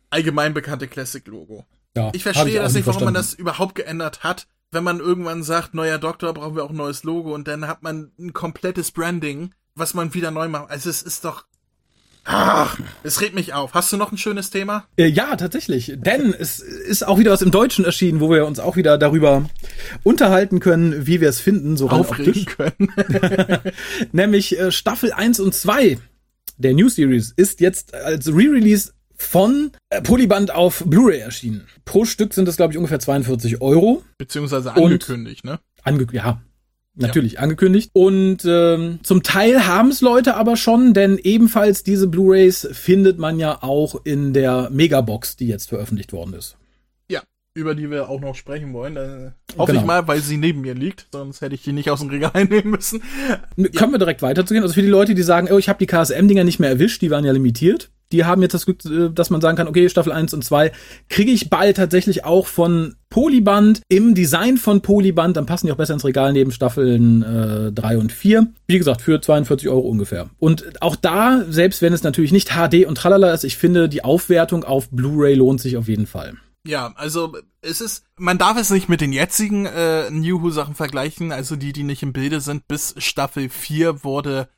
allgemein bekannte Classic-Logo. Ja, ich verstehe ich das nicht, warum verstanden. man das überhaupt geändert hat. Wenn man irgendwann sagt, neuer Doktor, brauchen wir auch ein neues Logo und dann hat man ein komplettes Branding, was man wieder neu macht. Also es ist doch Ach, es regt mich auf. Hast du noch ein schönes Thema? Äh, ja, tatsächlich. Denn es ist auch wieder was im Deutschen erschienen, wo wir uns auch wieder darüber unterhalten können, wie wir es finden, so aufregen können. Nämlich äh, Staffel 1 und 2 der New Series ist jetzt als Re-Release von äh, Polyband auf Blu-ray erschienen. Pro Stück sind das, glaube ich, ungefähr 42 Euro. Beziehungsweise angekündigt, ne? Ange ja, Natürlich ja. angekündigt. Und ähm, zum Teil haben es Leute aber schon, denn ebenfalls diese Blu-rays findet man ja auch in der Megabox, die jetzt veröffentlicht worden ist. Über die wir auch noch sprechen wollen. Da hoffe genau. ich mal, weil sie neben mir liegt, sonst hätte ich die nicht aus dem Regal nehmen müssen. Können ja. wir direkt weiterzugehen? Also für die Leute, die sagen, oh, ich habe die KSM-Dinger nicht mehr erwischt, die waren ja limitiert die haben jetzt das Glück, äh, dass man sagen kann, okay, Staffel 1 und 2 kriege ich bald tatsächlich auch von Polyband im Design von Polyband, dann passen die auch besser ins Regal neben Staffeln äh, 3 und 4. Wie gesagt, für 42 Euro ungefähr. Und auch da, selbst wenn es natürlich nicht HD und tralala ist, ich finde, die Aufwertung auf Blu-ray lohnt sich auf jeden Fall. Ja, also es ist, man darf es nicht mit den jetzigen äh, New Who Sachen vergleichen, also die, die nicht im Bilde sind. Bis Staffel 4 wurde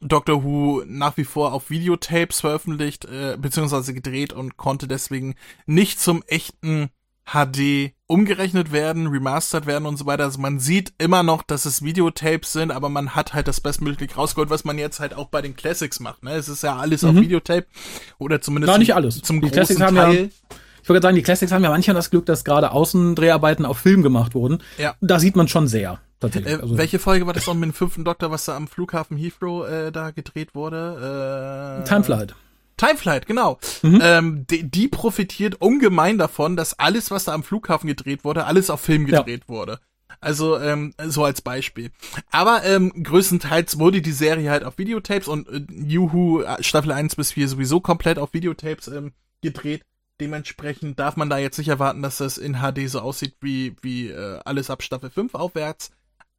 Doctor Who nach wie vor auf Videotapes veröffentlicht, äh, beziehungsweise gedreht und konnte deswegen nicht zum echten HD umgerechnet werden, remastered werden und so weiter. Also man sieht immer noch, dass es Videotapes sind, aber man hat halt das bestmöglich rausgeholt, was man jetzt halt auch bei den Classics macht. Ne? Es ist ja alles mhm. auf Videotape oder zumindest Nein, nicht alles. zum die großen Classics Teil. Ja, ich wollte sagen, die Classics haben ja manchmal das Glück, dass gerade Außendreharbeiten auf Film gemacht wurden. Ja. Da sieht man schon sehr. Tatsächlich. Äh, also, welche Folge war das noch mit dem fünften Doktor, was da am Flughafen Heathrow äh, da gedreht wurde? Äh, Timeflight. Timeflight, genau. Mhm. Ähm, die, die, profitiert ungemein davon, dass alles, was da am Flughafen gedreht wurde, alles auf Film gedreht ja. wurde. Also ähm, so als Beispiel. Aber ähm, größtenteils wurde die Serie halt auf Videotapes und äh, Juhu äh, Staffel 1 bis 4 sowieso komplett auf Videotapes ähm, gedreht. Dementsprechend darf man da jetzt nicht erwarten, dass das in HD so aussieht wie, wie äh, alles ab Staffel 5 aufwärts.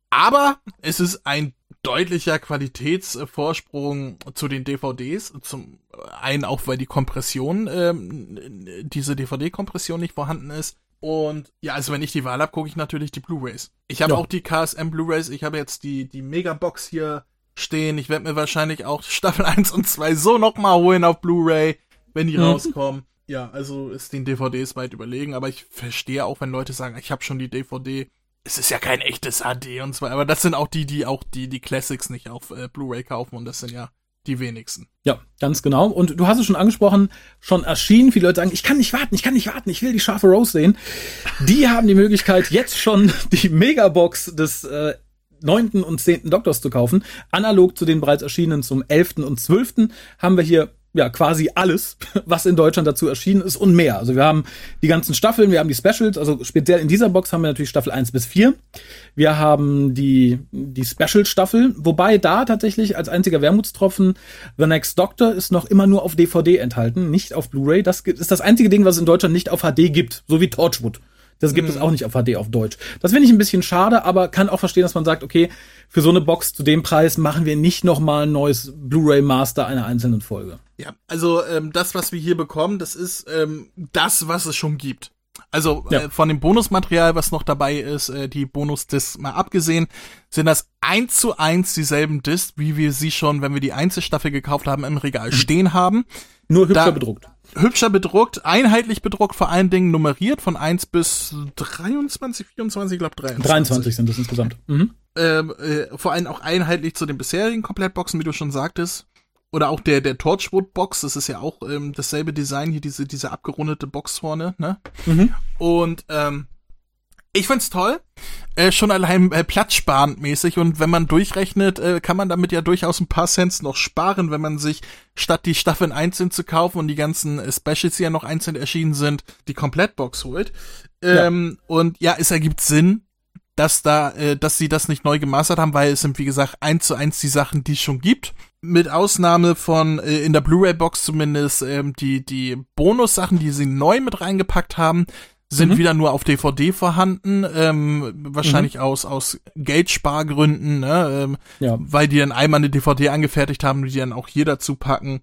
Aber es ist ein deutlicher Qualitätsvorsprung zu den DVDs. Zum einen auch, weil die Kompression, ähm, diese DVD-Kompression nicht vorhanden ist. Und ja, also wenn ich die Wahl habe, gucke ich natürlich die Blu-rays. Ich habe ja. auch die KSM Blu-rays. Ich habe jetzt die die Megabox hier stehen. Ich werde mir wahrscheinlich auch Staffel 1 und 2 so nochmal holen auf Blu-ray, wenn die mhm. rauskommen. Ja, also ist den DVDs weit überlegen, aber ich verstehe auch, wenn Leute sagen, ich habe schon die DVD es ist ja kein echtes HD und so, aber das sind auch die, die auch die, die Classics nicht auf äh, Blu-ray kaufen und das sind ja die wenigsten. Ja, ganz genau. Und du hast es schon angesprochen, schon erschienen. Viele Leute sagen, ich kann nicht warten, ich kann nicht warten, ich will die scharfe Rose sehen. Die haben die Möglichkeit, jetzt schon die Megabox des äh, 9. und 10. Doktors zu kaufen. Analog zu den bereits erschienenen zum 11. und 12. haben wir hier ja quasi alles, was in Deutschland dazu erschienen ist und mehr. Also wir haben die ganzen Staffeln, wir haben die Specials, also speziell in dieser Box haben wir natürlich Staffel 1 bis 4. Wir haben die, die Special-Staffel, wobei da tatsächlich als einziger Wermutstropfen The Next Doctor ist noch immer nur auf DVD enthalten, nicht auf Blu-ray. Das ist das einzige Ding, was es in Deutschland nicht auf HD gibt, so wie Torchwood. Das gibt mhm. es auch nicht auf HD auf Deutsch. Das finde ich ein bisschen schade, aber kann auch verstehen, dass man sagt, okay, für so eine Box zu dem Preis machen wir nicht nochmal ein neues Blu-ray Master einer einzelnen Folge. Ja, also ähm, das, was wir hier bekommen, das ist ähm, das, was es schon gibt. Also ja. äh, von dem Bonusmaterial, was noch dabei ist, äh, die Bonus-Discs mal abgesehen, sind das eins zu eins dieselben Discs, wie wir sie schon, wenn wir die Einzelstaffel gekauft haben, im Regal stehen haben. Nur hübscher da, bedruckt hübscher bedruckt, einheitlich bedruckt, vor allen Dingen nummeriert von 1 bis 23, 24, ich glaube 23. 23 sind das insgesamt. Mhm. Ähm, äh, vor allem auch einheitlich zu den bisherigen Komplettboxen, wie du schon sagtest. Oder auch der, der Torchwood-Box, das ist ja auch ähm, dasselbe Design hier, diese, diese abgerundete Box vorne, ne? Mhm. Und ähm, ich find's toll, äh, schon allein äh, platzsparend mäßig und wenn man durchrechnet, äh, kann man damit ja durchaus ein paar Cents noch sparen, wenn man sich statt die Staffeln einzeln zu kaufen und die ganzen äh, Specials, die ja noch einzeln erschienen sind, die Komplettbox holt. Ähm, ja. Und ja, es ergibt Sinn, dass da, äh, dass sie das nicht neu gemastert haben, weil es sind wie gesagt eins zu eins die Sachen, die es schon gibt. Mit Ausnahme von äh, in der Blu-ray-Box zumindest ähm, die die Bonus-Sachen, die sie neu mit reingepackt haben, sind mhm. wieder nur auf DVD vorhanden, ähm, wahrscheinlich mhm. aus aus Geldspargründen, ne? ähm, ja. weil die dann einmal eine DVD angefertigt haben, die dann auch hier dazu packen.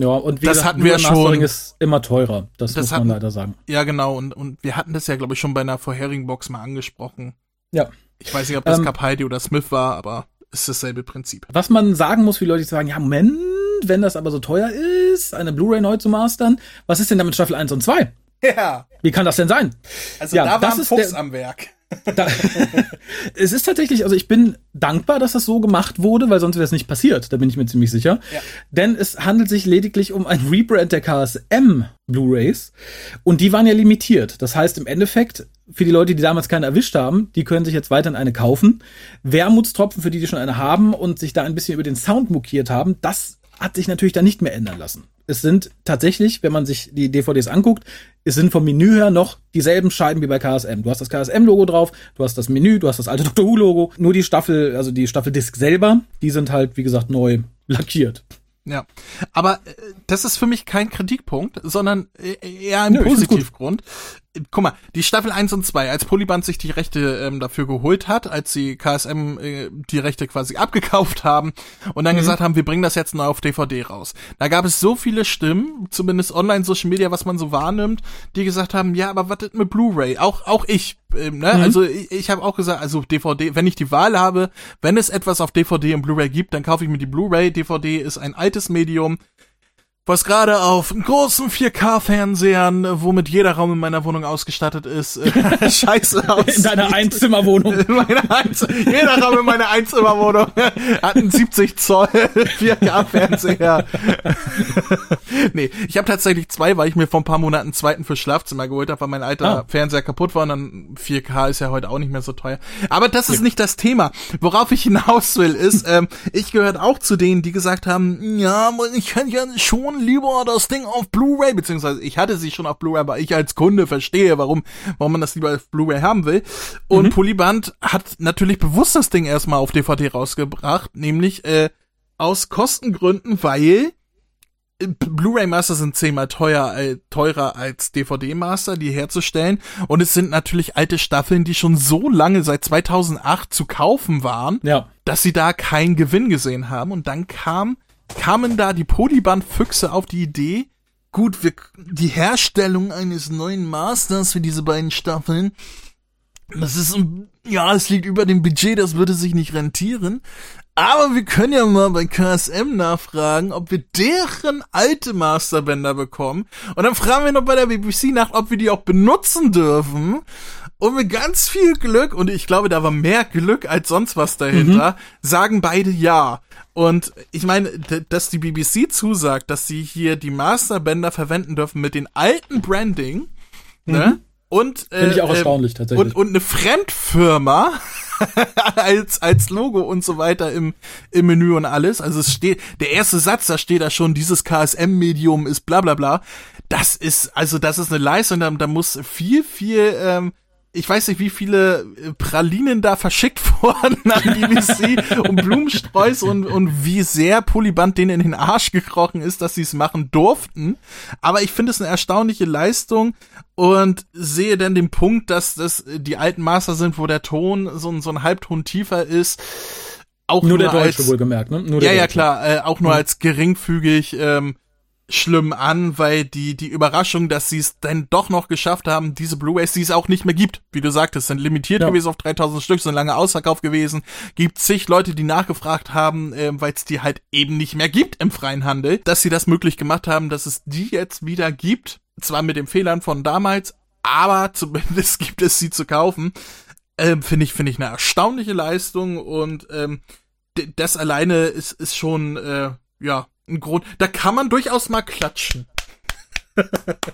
Ja, und wie das gesagt, hatten wir schon. ist immer teurer, das, das muss hatten, man leider sagen. Ja, genau, und, und wir hatten das ja, glaube ich, schon bei einer vorherigen Box mal angesprochen. Ja. Ich weiß nicht, ob das ähm, Capaldi oder Smith war, aber ist dasselbe Prinzip. Was man sagen muss, wie Leute sagen, ja, Moment, wenn das aber so teuer ist, eine Blu-ray neu zu mastern, was ist denn damit Staffel 1 und 2? Ja. Wie kann das denn sein? Also ja, da war ein Fuchs der, am Werk. Da, es ist tatsächlich, also ich bin dankbar, dass das so gemacht wurde, weil sonst wäre es nicht passiert, da bin ich mir ziemlich sicher. Ja. Denn es handelt sich lediglich um ein Rebrand der KSM Blu-rays und die waren ja limitiert. Das heißt im Endeffekt, für die Leute, die damals keine erwischt haben, die können sich jetzt weiterhin eine kaufen. Wermutstropfen für die, die schon eine haben und sich da ein bisschen über den Sound mokiert haben, das hat sich natürlich dann nicht mehr ändern lassen es sind tatsächlich, wenn man sich die DVDs anguckt, es sind vom Menü her noch dieselben Scheiben wie bei KSM. Du hast das KSM-Logo drauf, du hast das Menü, du hast das alte Dr. Who-Logo. Nur die Staffel, also die Staffeldisk selber, die sind halt, wie gesagt, neu lackiert. Ja, aber äh, das ist für mich kein Kritikpunkt, sondern äh, eher ein Nö, Positivgrund. Guck mal, die Staffel 1 und 2, als Polyband sich die Rechte ähm, dafür geholt hat, als sie KSM äh, die Rechte quasi abgekauft haben und dann mhm. gesagt haben, wir bringen das jetzt neu auf DVD raus. Da gab es so viele Stimmen, zumindest online Social Media, was man so wahrnimmt, die gesagt haben, ja, aber was ist mit Blu-ray? Auch auch ich, ähm, ne? Mhm. Also ich, ich habe auch gesagt, also DVD, wenn ich die Wahl habe, wenn es etwas auf DVD und Blu-ray gibt, dann kaufe ich mir die Blu-ray. DVD ist ein altes Medium was gerade auf großen 4K-Fernsehern, womit jeder Raum in meiner Wohnung ausgestattet ist, äh, scheiße aussieht. In deiner Einzimmerwohnung. Einz jeder Raum in meiner Einzimmerwohnung hat einen 70 Zoll 4K-Fernseher. nee, ich habe tatsächlich zwei, weil ich mir vor ein paar Monaten einen zweiten für Schlafzimmer geholt habe, weil mein alter ah. Fernseher kaputt war und dann 4K ist ja heute auch nicht mehr so teuer. Aber das ist nicht das Thema. Worauf ich hinaus will, ist, ähm, ich gehört auch zu denen, die gesagt haben, ja, ich kann ja schon schon lieber das Ding auf Blu-ray, beziehungsweise ich hatte sie schon auf Blu-ray, aber ich als Kunde verstehe, warum, warum man das lieber auf Blu-ray haben will. Und mhm. Polyband hat natürlich bewusst das Ding erstmal auf DVD rausgebracht, nämlich äh, aus Kostengründen, weil äh, Blu-ray-Master sind zehnmal teuer, äh, teurer als DVD-Master, die herzustellen. Und es sind natürlich alte Staffeln, die schon so lange, seit 2008 zu kaufen waren, ja. dass sie da keinen Gewinn gesehen haben. Und dann kam kamen da die Polyband-Füchse auf die Idee, gut, wir, die Herstellung eines neuen Masters für diese beiden Staffeln, das ist, ja, es liegt über dem Budget, das würde sich nicht rentieren. Aber wir können ja mal bei KSM nachfragen, ob wir deren alte Masterbänder bekommen. Und dann fragen wir noch bei der BBC nach, ob wir die auch benutzen dürfen. Und mit ganz viel Glück, und ich glaube, da war mehr Glück als sonst was dahinter, mhm. sagen beide ja. Und ich meine, dass die BBC zusagt, dass sie hier die Masterbänder verwenden dürfen mit den alten Branding, ne? mhm. ne? Und, äh, Finde ich auch ähm, erstaunlich, tatsächlich. Und, und eine Fremdfirma als, als Logo und so weiter im, im Menü und alles. Also es steht, der erste Satz, da steht da schon, dieses KSM-Medium ist bla bla bla. Das ist, also das ist eine Leistung, da, da muss viel, viel ähm, ich weiß nicht, wie viele äh, Pralinen da verschickt wurden an BBC und Blumensträuß und, und wie sehr Polyband denen in den Arsch gekrochen ist, dass sie es machen durften. Aber ich finde es eine erstaunliche Leistung und sehe dann den Punkt, dass das die alten Master sind, wo der Ton so, so ein Halbton tiefer ist. Auch nur, nur der Deutsche als, wohlgemerkt, ne? Nur ja, ja, klar, äh, auch nur mhm. als geringfügig ähm, schlimm an, weil die, die Überraschung, dass sie es dann doch noch geschafft haben, diese Blu-rays, die es auch nicht mehr gibt, wie du sagtest, sind limitiert ja. gewesen auf 3000 Stück, sind lange Ausverkauf gewesen, gibt zig Leute, die nachgefragt haben, äh, weil es die halt eben nicht mehr gibt im freien Handel, dass sie das möglich gemacht haben, dass es die jetzt wieder gibt, zwar mit den Fehlern von damals, aber zumindest gibt es sie zu kaufen, ähm, finde ich, finde ich eine erstaunliche Leistung und ähm, das alleine ist, ist schon, äh, ja, ein Grund. Da kann man durchaus mal klatschen.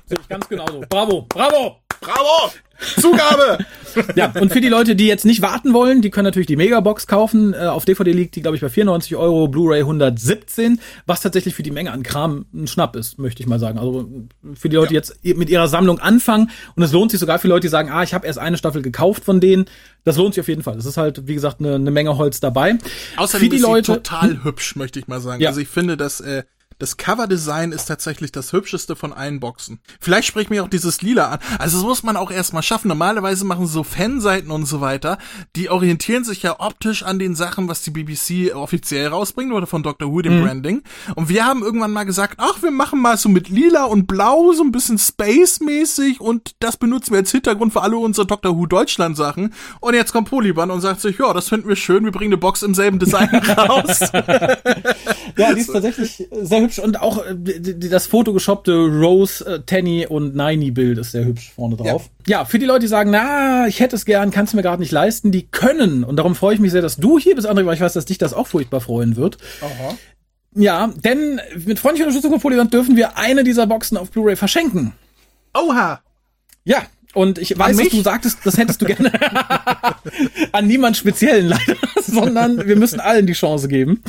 Sehe ich ganz genauso. Bravo, bravo! Bravo! Zugabe! ja, und für die Leute, die jetzt nicht warten wollen, die können natürlich die Megabox kaufen. Äh, auf DVD liegt die, glaube ich, bei 94 Euro, Blu-ray 117, was tatsächlich für die Menge an Kram ein Schnapp ist, möchte ich mal sagen. Also für die Leute, ja. die jetzt mit ihrer Sammlung anfangen und es lohnt sich sogar für Leute, die sagen, ah, ich habe erst eine Staffel gekauft von denen. Das lohnt sich auf jeden Fall. Das ist halt, wie gesagt, eine, eine Menge Holz dabei. Außerdem für die ist Leute, total hm? hübsch, möchte ich mal sagen. Ja. Also ich finde, dass äh, das Coverdesign ist tatsächlich das hübscheste von allen Boxen. Vielleicht spricht mir auch dieses Lila an. Also das muss man auch erstmal schaffen. Normalerweise machen so Fanseiten und so weiter, die orientieren sich ja optisch an den Sachen, was die BBC offiziell rausbringt oder von Dr. Who, dem mhm. Branding. Und wir haben irgendwann mal gesagt, ach, wir machen mal so mit Lila und Blau so ein bisschen Space-mäßig und das benutzen wir als Hintergrund für alle unsere Dr. Who Deutschland Sachen. Und jetzt kommt Polyban und sagt sich, ja, das finden wir schön, wir bringen eine Box im selben Design raus. ja, die ist tatsächlich sehr hübsch und auch äh, das fotogeshoppte Rose, äh, Tenny und Niney Bild ist sehr hübsch vorne drauf. Ja. ja, für die Leute, die sagen, na, ich hätte es gern, kannst du mir gerade nicht leisten, die können und darum freue ich mich sehr, dass du hier bist, André, weil ich weiß, dass dich das auch furchtbar freuen wird. Aha. Ja, denn mit freundlicher Unterstützung von Polygon dürfen wir eine dieser Boxen auf Blu-ray verschenken. Oha! Ja, und ich weiß, dass du sagtest, das hättest du gerne an niemand speziellen leider, sondern wir müssen allen die Chance geben.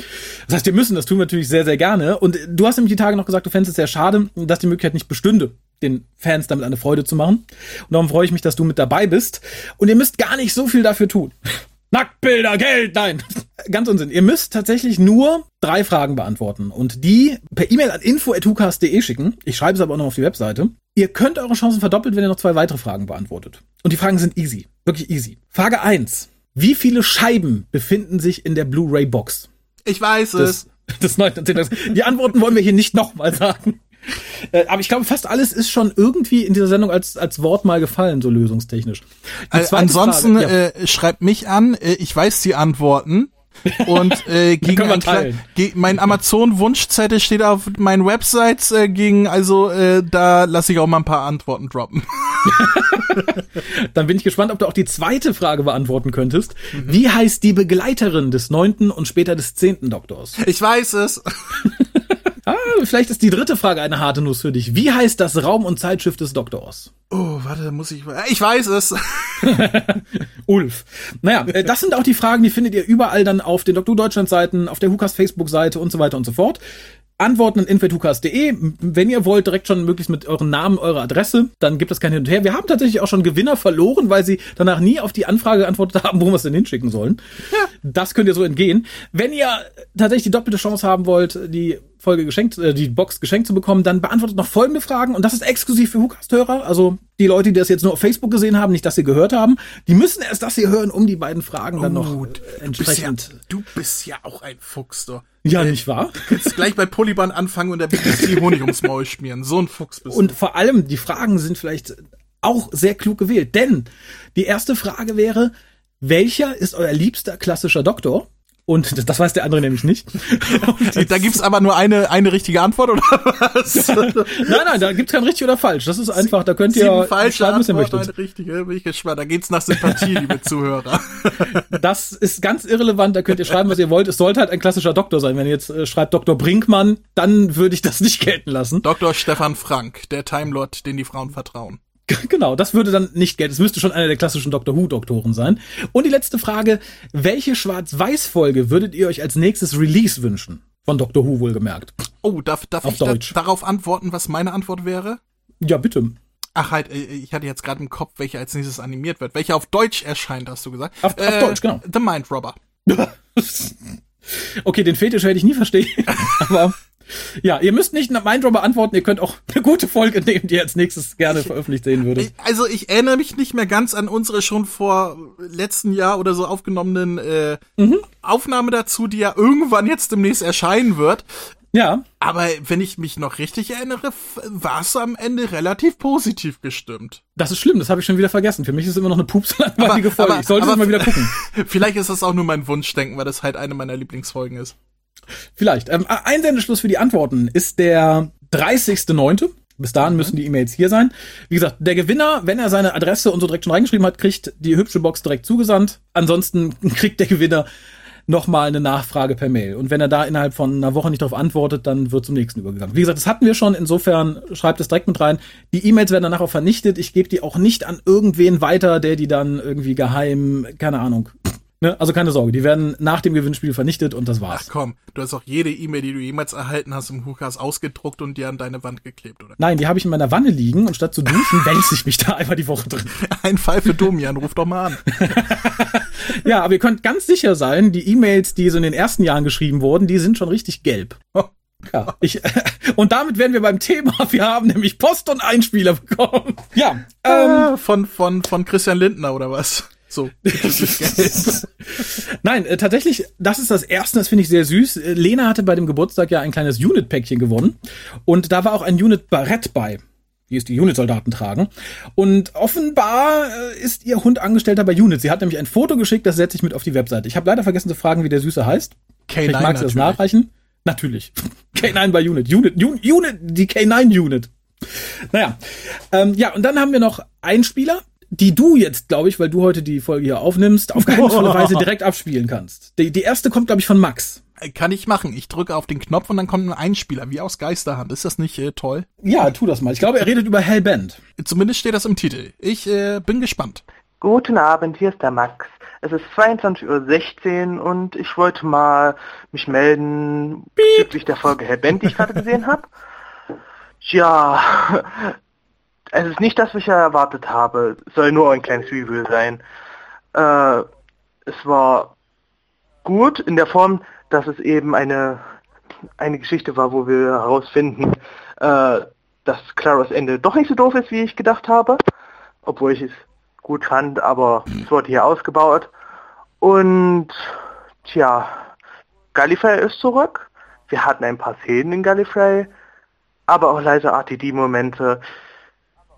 Das heißt, wir müssen, das tun wir natürlich sehr, sehr gerne. Und du hast nämlich die Tage noch gesagt, du fändest es sehr schade, dass die Möglichkeit nicht bestünde, den Fans damit eine Freude zu machen. Und darum freue ich mich, dass du mit dabei bist. Und ihr müsst gar nicht so viel dafür tun. Nacktbilder, Geld, nein. Ganz Unsinn. Ihr müsst tatsächlich nur drei Fragen beantworten und die per E-Mail an info.hukas.de schicken. Ich schreibe es aber auch noch auf die Webseite. Ihr könnt eure Chancen verdoppelt, wenn ihr noch zwei weitere Fragen beantwortet. Und die Fragen sind easy. Wirklich easy. Frage eins: Wie viele Scheiben befinden sich in der Blu-ray-Box? Ich weiß es. Das, das Die Antworten wollen wir hier nicht nochmal sagen. Äh, aber ich glaube, fast alles ist schon irgendwie in dieser Sendung als, als Wort mal gefallen, so lösungstechnisch. Äh, ansonsten Frage, ja. äh, schreibt mich an, äh, ich weiß die Antworten. Und äh, gegen ein ge mein Amazon-Wunschzettel steht auf meinen Websites äh, gegen, also äh, da lasse ich auch mal ein paar Antworten droppen. Dann bin ich gespannt, ob du auch die zweite Frage beantworten könntest. Mhm. Wie heißt die Begleiterin des neunten und später des zehnten Doktors? Ich weiß es. Ah, vielleicht ist die dritte Frage eine harte Nuss für dich. Wie heißt das Raum- und Zeitschiff des Doktors? Oh, warte, muss ich. Ich weiß es. Ulf. Naja, äh, das sind auch die Fragen, die findet ihr überall dann auf den Doktor Deutschland Seiten, auf der Hukas Facebook-Seite und so weiter und so fort. Antworten an info.hukas.de. Wenn ihr wollt, direkt schon möglichst mit euren Namen, eurer Adresse, dann gibt es kein Hin und Her. Wir haben tatsächlich auch schon Gewinner verloren, weil sie danach nie auf die Anfrage geantwortet haben, wo wir es denn hinschicken sollen. Ja. Das könnt ihr so entgehen. Wenn ihr tatsächlich die doppelte Chance haben wollt, die Folge geschenkt, äh, die Box geschenkt zu bekommen, dann beantwortet noch folgende Fragen und das ist exklusiv für Hookast-Hörer. Also die Leute, die das jetzt nur auf Facebook gesehen haben, nicht, dass sie gehört haben, die müssen erst das hier hören, um die beiden Fragen dann noch äh, entsprechend. Du bist, ja, du bist ja auch ein Fuchs, doch. Ja, äh, nicht wahr? Du kannst gleich bei Polyban anfangen und der BBC Honig ums Maul schmieren. So ein Fuchs bist du. Und vor allem, die Fragen sind vielleicht auch sehr klug gewählt, denn die erste Frage wäre, welcher ist euer liebster klassischer Doktor? Und das weiß der andere nämlich nicht. da gibt's aber nur eine, eine richtige Antwort, oder was? nein, nein, da gibt's kein richtig oder falsch. Das ist einfach, da könnt ihr schreiben, was ihr möchtet. Eine richtige, bin ich gespannt. Da geht's nach Sympathie, liebe Zuhörer. das ist ganz irrelevant, da könnt ihr schreiben, was ihr wollt. Es sollte halt ein klassischer Doktor sein. Wenn ihr jetzt äh, schreibt Dr. Brinkmann, dann würde ich das nicht gelten lassen. Dr. Stefan Frank, der Timelord, den die Frauen vertrauen. Genau, das würde dann nicht gelten. Es müsste schon einer der klassischen Doctor Who-Doktoren sein. Und die letzte Frage, welche Schwarz-Weiß-Folge würdet ihr euch als nächstes Release wünschen? Von Doctor Who wohlgemerkt. Oh, darf, darf ich da, darauf antworten, was meine Antwort wäre? Ja, bitte. Ach halt, äh, ich hatte jetzt gerade im Kopf, welcher als nächstes animiert wird. Welcher auf Deutsch erscheint, hast du gesagt? Auf, äh, auf Deutsch, genau. The Mind Robber. okay, den Fetisch werde ich nie verstehen. aber ja, ihr müsst nicht Mind Robber antworten, ihr könnt auch eine gute Folge nehmen, die ihr als nächstes gerne veröffentlicht sehen würdet. Also ich erinnere mich nicht mehr ganz an unsere schon vor letzten Jahr oder so aufgenommenen äh, mhm. Aufnahme dazu, die ja irgendwann jetzt demnächst erscheinen wird. Ja. Aber wenn ich mich noch richtig erinnere, war es am Ende relativ positiv gestimmt. Das ist schlimm, das habe ich schon wieder vergessen. Für mich ist es immer noch eine pupslangweilige Folge. Aber, ich sollte aber, es mal wieder gucken. Vielleicht ist das auch nur mein Wunschdenken, weil das halt eine meiner Lieblingsfolgen ist. Vielleicht. Ähm, ein Sendeschluss für die Antworten ist der 30.9. Bis dahin müssen die E-Mails hier sein. Wie gesagt, der Gewinner, wenn er seine Adresse und so direkt schon reingeschrieben hat, kriegt die hübsche Box direkt zugesandt. Ansonsten kriegt der Gewinner nochmal eine Nachfrage per Mail. Und wenn er da innerhalb von einer Woche nicht darauf antwortet, dann wird zum nächsten übergegangen. Wie gesagt, das hatten wir schon. Insofern schreibt es direkt mit rein. Die E-Mails werden danach auch vernichtet. Ich gebe die auch nicht an irgendwen weiter, der die dann irgendwie geheim, keine Ahnung, Ne? Also keine Sorge, die werden nach dem Gewinnspiel vernichtet und das war's. Ach komm, du hast auch jede E-Mail, die du jemals erhalten hast im Hukas ausgedruckt und dir an deine Wand geklebt, oder? Nein, die habe ich in meiner Wanne liegen und statt zu duschen wälze ich mich da einmal die Woche drin. Ein Fall für Domian, ruf doch mal an. ja, aber ihr könnt ganz sicher sein, die E-Mails, die so in den ersten Jahren geschrieben wurden, die sind schon richtig gelb. Oh. Ja, ich, und damit wären wir beim Thema. Wir haben nämlich Post und Einspieler bekommen. Ja, ähm, von, von, von Christian Lindner oder was? So. Nein, äh, tatsächlich, das ist das erste, das finde ich sehr süß. Äh, Lena hatte bei dem Geburtstag ja ein kleines Unit-Päckchen gewonnen. Und da war auch ein Unit-Barett bei wie es die Unit-Soldaten tragen. Und offenbar äh, ist ihr Hund Angestellter bei Unit. Sie hat nämlich ein Foto geschickt, das setze ich mit auf die Webseite. Ich habe leider vergessen zu fragen, wie der Süße heißt. K9 Vielleicht magst du das nachreichen? Natürlich. K9 bei Unit. Unit, Unit, die K9-Unit. Naja. Ähm, ja, und dann haben wir noch einen Spieler, die du jetzt, glaube ich, weil du heute die Folge hier aufnimmst, auf geheimnisvolle Weise direkt abspielen kannst. Die, die erste kommt, glaube ich, von Max. Kann ich machen. Ich drücke auf den Knopf und dann kommt ein Einspieler, wie aus Geisterhand. Ist das nicht äh, toll? Ja, tu das mal. Ich glaube, er redet über Hellband. Zumindest steht das im Titel. Ich äh, bin gespannt. Guten Abend, hier ist der Max. Es ist 22.16 Uhr und ich wollte mal mich melden bezüglich der Folge Hellband, die ich gerade gesehen habe. Ja, es ist nicht das, was ich erwartet habe. Es soll nur ein kleines Review sein. Äh, es war gut in der Form, dass es eben eine, eine Geschichte war, wo wir herausfinden, äh, dass Claros Ende doch nicht so doof ist, wie ich gedacht habe. Obwohl ich es gut fand, aber es wurde hier ausgebaut. Und tja, Gallifrey ist zurück. Wir hatten ein paar Szenen in Gallifrey, aber auch leise RTD-Momente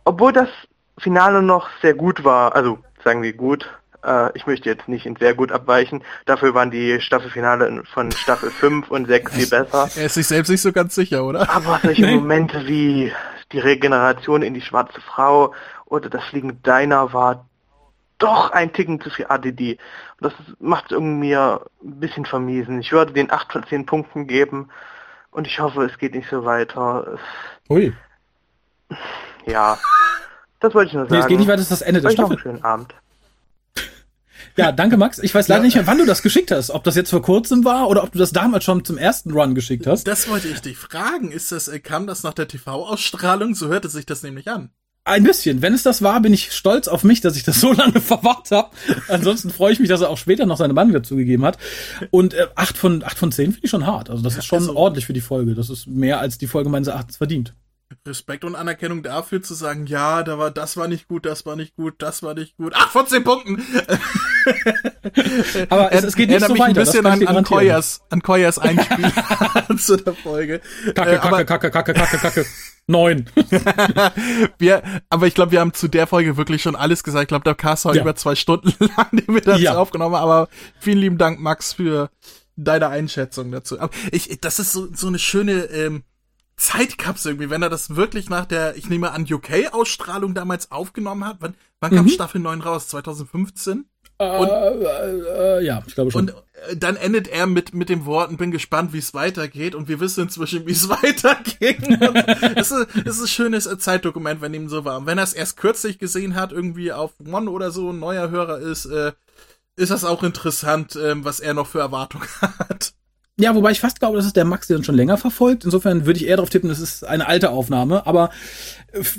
obwohl das Finale noch sehr gut war, also sagen wir gut, äh, ich möchte jetzt nicht in sehr gut abweichen, dafür waren die Staffelfinale von Staffel 5 und 6 viel besser. Er ist sich selbst nicht so ganz sicher, oder? Aber solche Momente wie die Regeneration in die schwarze Frau oder das fliegende Diner war doch ein Ticken zu viel ADD. Und das macht irgendwie ein bisschen vermiesen. Ich würde den 8 von 10 Punkten geben und ich hoffe, es geht nicht so weiter. Ui. Ja, das wollte ich nur sagen. Nee, es geht nicht weiter, das ist das Ende der Staffel. Noch einen schönen Abend. Ja, danke Max. Ich weiß leider ja. nicht mehr, wann du das geschickt hast. Ob das jetzt vor kurzem war oder ob du das damals schon zum ersten Run geschickt hast. Das wollte ich dich fragen. Ist das, äh, kam das nach der TV-Ausstrahlung? So hörte sich das nämlich an. Ein bisschen. Wenn es das war, bin ich stolz auf mich, dass ich das so lange verwahrt habe. Ansonsten freue ich mich, dass er auch später noch seine Bande zugegeben hat. Und äh, 8 von acht von 10 finde ich schon hart. Also das ist schon also, ordentlich für die Folge. Das ist mehr als die Folge meines Erachtens verdient. Respekt und Anerkennung dafür zu sagen, ja, da war, das war nicht gut, das war nicht gut, das war nicht gut. Ach, von 10 Punkten! Aber es, es geht nicht so mich weiter. ein bisschen an, an Koyas, an Koyas Einspiel zu der Folge. Kacke, äh, Kacke, Kacke, Kacke, Kacke, Kacke. Neun. wir, aber ich glaube, wir haben zu der Folge wirklich schon alles gesagt. Ich glaube, der Cast war ja. über zwei Stunden lang, den wir dazu ja. aufgenommen haben. Aber vielen lieben Dank, Max, für deine Einschätzung dazu. Aber ich, das ist so, so eine schöne, ähm, Zeitkapsel irgendwie, wenn er das wirklich nach der, ich nehme an, UK-Ausstrahlung damals aufgenommen hat. Wann, wann kam mhm. Staffel 9 raus? 2015? Äh, und, äh, äh, ja, ich glaube schon. Und äh, dann endet er mit, mit dem Worten, bin gespannt, wie es weitergeht. Und wir wissen inzwischen, wie es weiterging. Es ist, es ist ein schönes äh, Zeitdokument, wenn ihm so war. Und wenn er es erst kürzlich gesehen hat, irgendwie auf One oder so, ein neuer Hörer ist, äh, ist das auch interessant, ähm, was er noch für Erwartungen hat. Ja, wobei ich fast glaube, dass es der Max, der uns schon länger verfolgt. Insofern würde ich eher darauf tippen, es ist eine alte Aufnahme. Aber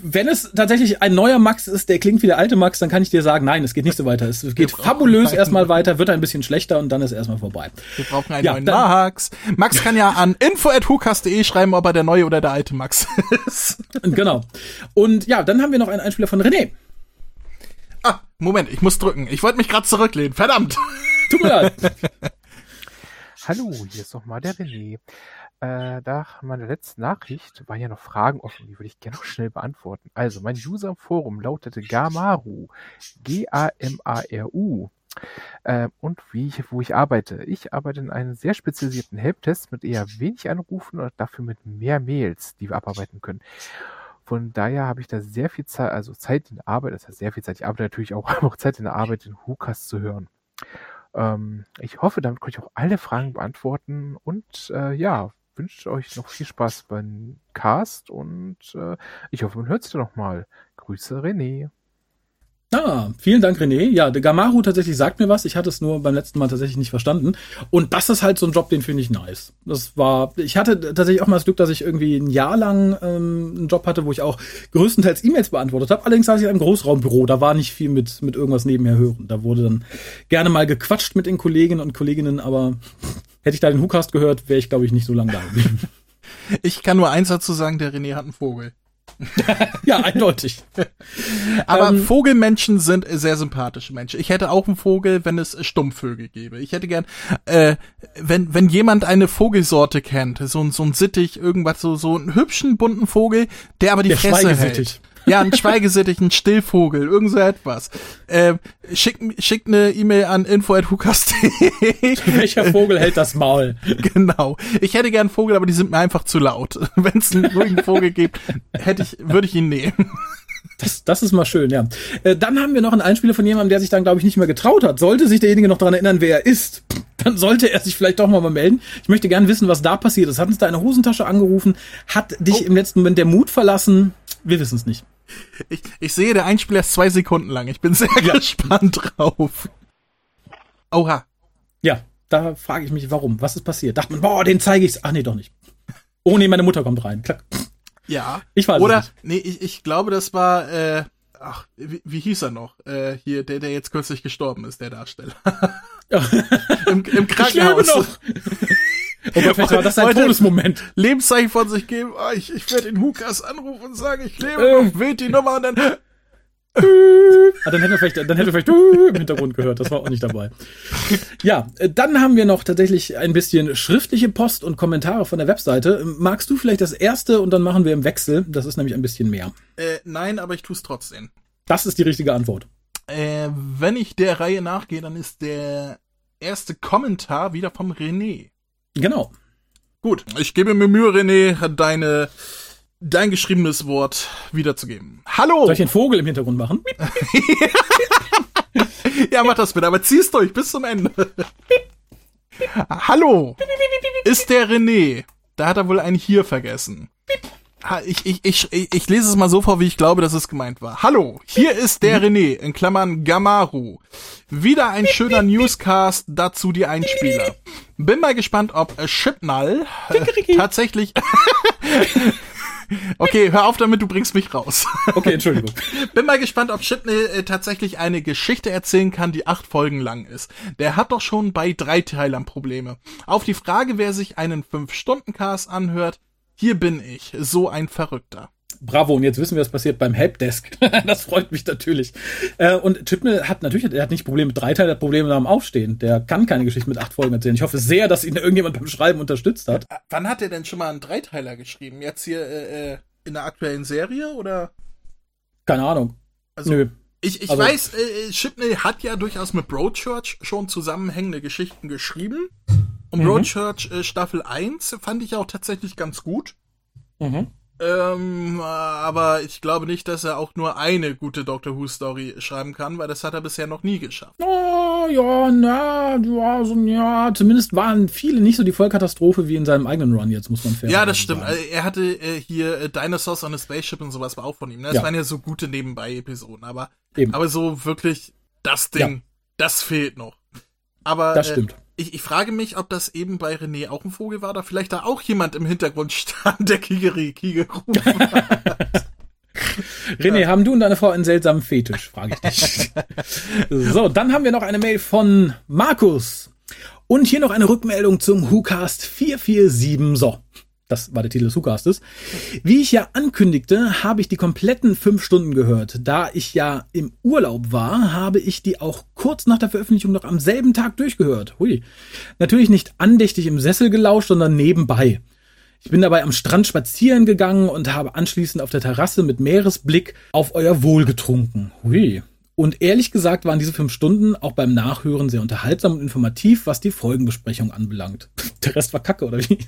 Wenn es tatsächlich ein neuer Max ist, der klingt wie der alte Max, dann kann ich dir sagen, nein, es geht nicht so weiter. Es geht fabulös erstmal weiter, wird ein bisschen schlechter und dann ist erstmal vorbei. Wir brauchen einen ja, neuen Max. Max kann ja an info.hukas.de schreiben, ob er der neue oder der alte Max ist. genau. Und ja, dann haben wir noch einen Einspieler von René. Ah, Moment, ich muss drücken. Ich wollte mich gerade zurücklehnen. Verdammt. Tut mir leid. Hallo, hier ist nochmal der René. Äh, nach meiner letzten Nachricht waren ja noch Fragen offen, die würde ich gerne noch schnell beantworten. Also, mein User im Forum lautete Gamaru. G-A-M-A-R-U. Äh, und wie ich, wo ich arbeite. Ich arbeite in einem sehr spezialisierten Helptest mit eher wenig Anrufen und dafür mit mehr Mails, die wir abarbeiten können. Von daher habe ich da sehr viel Zeit, also Zeit in der Arbeit, das heißt sehr viel Zeit. Ich arbeite natürlich auch, auch Zeit in der Arbeit, den Hukas zu hören. Ähm, ich hoffe, damit konnte ich auch alle Fragen beantworten und äh, ja, wünsche euch noch viel Spaß beim Cast und äh, ich hoffe, man hört es noch mal. Grüße, René. Ah, vielen Dank, René. Ja, der Gamaru tatsächlich sagt mir was. Ich hatte es nur beim letzten Mal tatsächlich nicht verstanden. Und das ist halt so ein Job, den finde ich nice. Das war, ich hatte tatsächlich auch mal das Glück, dass ich irgendwie ein Jahr lang ähm, einen Job hatte, wo ich auch größtenteils E-Mails beantwortet habe. Allerdings saß ich in einem Großraumbüro. Da war nicht viel mit, mit irgendwas nebenher hören. Da wurde dann gerne mal gequatscht mit den Kolleginnen und Kolleginnen, aber hätte ich da den Hookast gehört, wäre ich, glaube ich, nicht so lange da geblieben. Ich kann nur eins dazu sagen, der René hat einen Vogel. ja, eindeutig. Aber ähm, Vogelmenschen sind sehr sympathische Menschen. Ich hätte auch einen Vogel, wenn es Stummvögel gäbe. Ich hätte gern, äh, wenn, wenn jemand eine Vogelsorte kennt, so, so ein Sittich, irgendwas, so, so einen hübschen, bunten Vogel, der aber die der Fresse hält. Ja, ein Schweigesittich, ein Stillvogel, irgend so etwas. Äh, schickt schick eine E-Mail an info.hukas.de. Welcher Vogel hält das Maul? Genau. Ich hätte gern Vogel, aber die sind mir einfach zu laut. Wenn es einen ruhigen Vogel gibt, hätte ich, würde ich ihn nehmen. Das, das ist mal schön, ja. Äh, dann haben wir noch einen Einspieler von jemandem, der sich dann, glaube ich, nicht mehr getraut hat. Sollte sich derjenige noch daran erinnern, wer er ist, dann sollte er sich vielleicht doch mal, mal melden. Ich möchte gern wissen, was da passiert ist. Hat uns da eine Hosentasche angerufen? Hat dich oh. im letzten Moment der Mut verlassen? Wir wissen es nicht. Ich, ich sehe, der Einspieler ist zwei Sekunden lang. Ich bin sehr ja. gespannt drauf. Oha. Ja, da frage ich mich, warum. Was ist passiert? Dachte man, boah, den zeige ich's. Ach nee, doch nicht. Oh nee, meine Mutter kommt rein. Klack. Ja. Ich weiß Oder, nicht. nee, ich, ich glaube, das war, äh, ach, wie, wie hieß er noch? Äh, hier, der, der jetzt kürzlich gestorben ist, der Darsteller. Im, Im Krankenhaus. Ich lebe noch. Oh Gott, vielleicht war das ein Todesmoment. Lebenszeichen von sich geben. Oh, ich ich werde den Hukas anrufen und sagen, ich lebe äh. noch, wählt die Nummer und dann. ah, dann hätten wir vielleicht, dann hätten wir vielleicht im Hintergrund gehört. Das war auch nicht dabei. Ja, äh, dann haben wir noch tatsächlich ein bisschen schriftliche Post und Kommentare von der Webseite. Magst du vielleicht das erste und dann machen wir im Wechsel? Das ist nämlich ein bisschen mehr. Äh, nein, aber ich tue es trotzdem. Das ist die richtige Antwort. Äh, wenn ich der Reihe nachgehe, dann ist der erste Kommentar wieder vom René. Genau. Gut, ich gebe mir Mühe, René, deine dein geschriebenes Wort wiederzugeben. Hallo! Soll ich den Vogel im Hintergrund machen? ja, mach das bitte, aber zieh's durch bis zum Ende. Hallo! Ist der René? Da hat er wohl ein Hier vergessen. Ich, ich, ich, ich lese es mal so vor, wie ich glaube, dass es gemeint war. Hallo, hier ist der René, in Klammern Gamaru. Wieder ein schöner Newscast, dazu die Einspieler. Bin mal gespannt, ob Chipnall äh, tatsächlich... Okay, hör auf damit, du bringst mich raus. Okay, Entschuldigung. Bin mal gespannt, ob Chipney äh, tatsächlich eine Geschichte erzählen kann, die acht Folgen lang ist. Der hat doch schon bei Dreiteilern Probleme. Auf die Frage, wer sich einen Fünf-Stunden-Cast anhört, hier bin ich, so ein Verrückter. Bravo, und jetzt wissen wir, was passiert beim Helpdesk. das freut mich natürlich. Äh, und Chipnell hat natürlich, er hat nicht Probleme mit Dreiteil, er hat Probleme nach dem Aufstehen. Der kann keine Geschichte mit acht Folgen erzählen. Ich hoffe sehr, dass ihn irgendjemand beim Schreiben unterstützt hat. Äh, wann hat er denn schon mal einen Dreiteiler geschrieben? Jetzt hier äh, äh in der aktuellen Serie oder? Keine Ahnung. Also, Nö. Ich, ich also, weiß, äh, Chipney hat ja durchaus mit Broadchurch schon zusammenhängende Geschichten geschrieben. Und mhm. Broadchurch äh, Staffel 1 fand ich auch tatsächlich ganz gut. Mhm. Ähm, aber ich glaube nicht, dass er auch nur eine gute Doctor Who Story schreiben kann, weil das hat er bisher noch nie geschafft. Oh, ja, na, ja, so, ja, zumindest waren viele nicht so die Vollkatastrophe wie in seinem eigenen Run jetzt, muss man fair Ja, das stimmt. Sagen. Also, er hatte äh, hier äh, Dinosaurs on a Spaceship und sowas war auch von ihm. Ne? Das ja. waren ja so gute Nebenbei-Episoden, aber, Eben. aber so wirklich das Ding, ja. das fehlt noch. Aber das stimmt. Äh, ich, ich frage mich, ob das eben bei René auch ein Vogel war oder vielleicht da auch jemand im Hintergrund stand, der Kigeri Kiger gerufen hat. René, haben du und deine Frau einen seltsamen Fetisch, frage ich dich. so, dann haben wir noch eine Mail von Markus. Und hier noch eine Rückmeldung zum WhoCast 447. So, das war der Titel des WhoCastes. Wie ich ja ankündigte, habe ich die kompletten fünf Stunden gehört. Da ich ja im Urlaub war, habe ich die auch kurz nach der Veröffentlichung noch am selben Tag durchgehört. Hui. Natürlich nicht andächtig im Sessel gelauscht, sondern nebenbei. Ich bin dabei am Strand spazieren gegangen und habe anschließend auf der Terrasse mit Meeresblick auf euer Wohl getrunken. Hui. Und ehrlich gesagt waren diese fünf Stunden auch beim Nachhören sehr unterhaltsam und informativ, was die Folgenbesprechung anbelangt. Der Rest war Kacke, oder wie?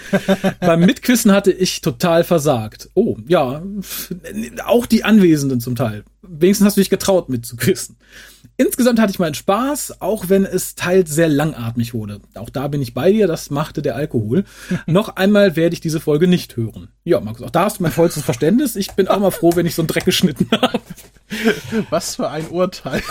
beim Mitquissen hatte ich total versagt. Oh, ja, auch die Anwesenden zum Teil. Wenigstens hast du dich getraut mitzuquissen. Insgesamt hatte ich meinen Spaß, auch wenn es teils sehr langatmig wurde. Auch da bin ich bei dir, das machte der Alkohol. Noch einmal werde ich diese Folge nicht hören. Ja, Markus, auch da hast du mein vollstes Verständnis. Ich bin auch mal froh, wenn ich so einen Dreck geschnitten habe. Was für ein Urteil.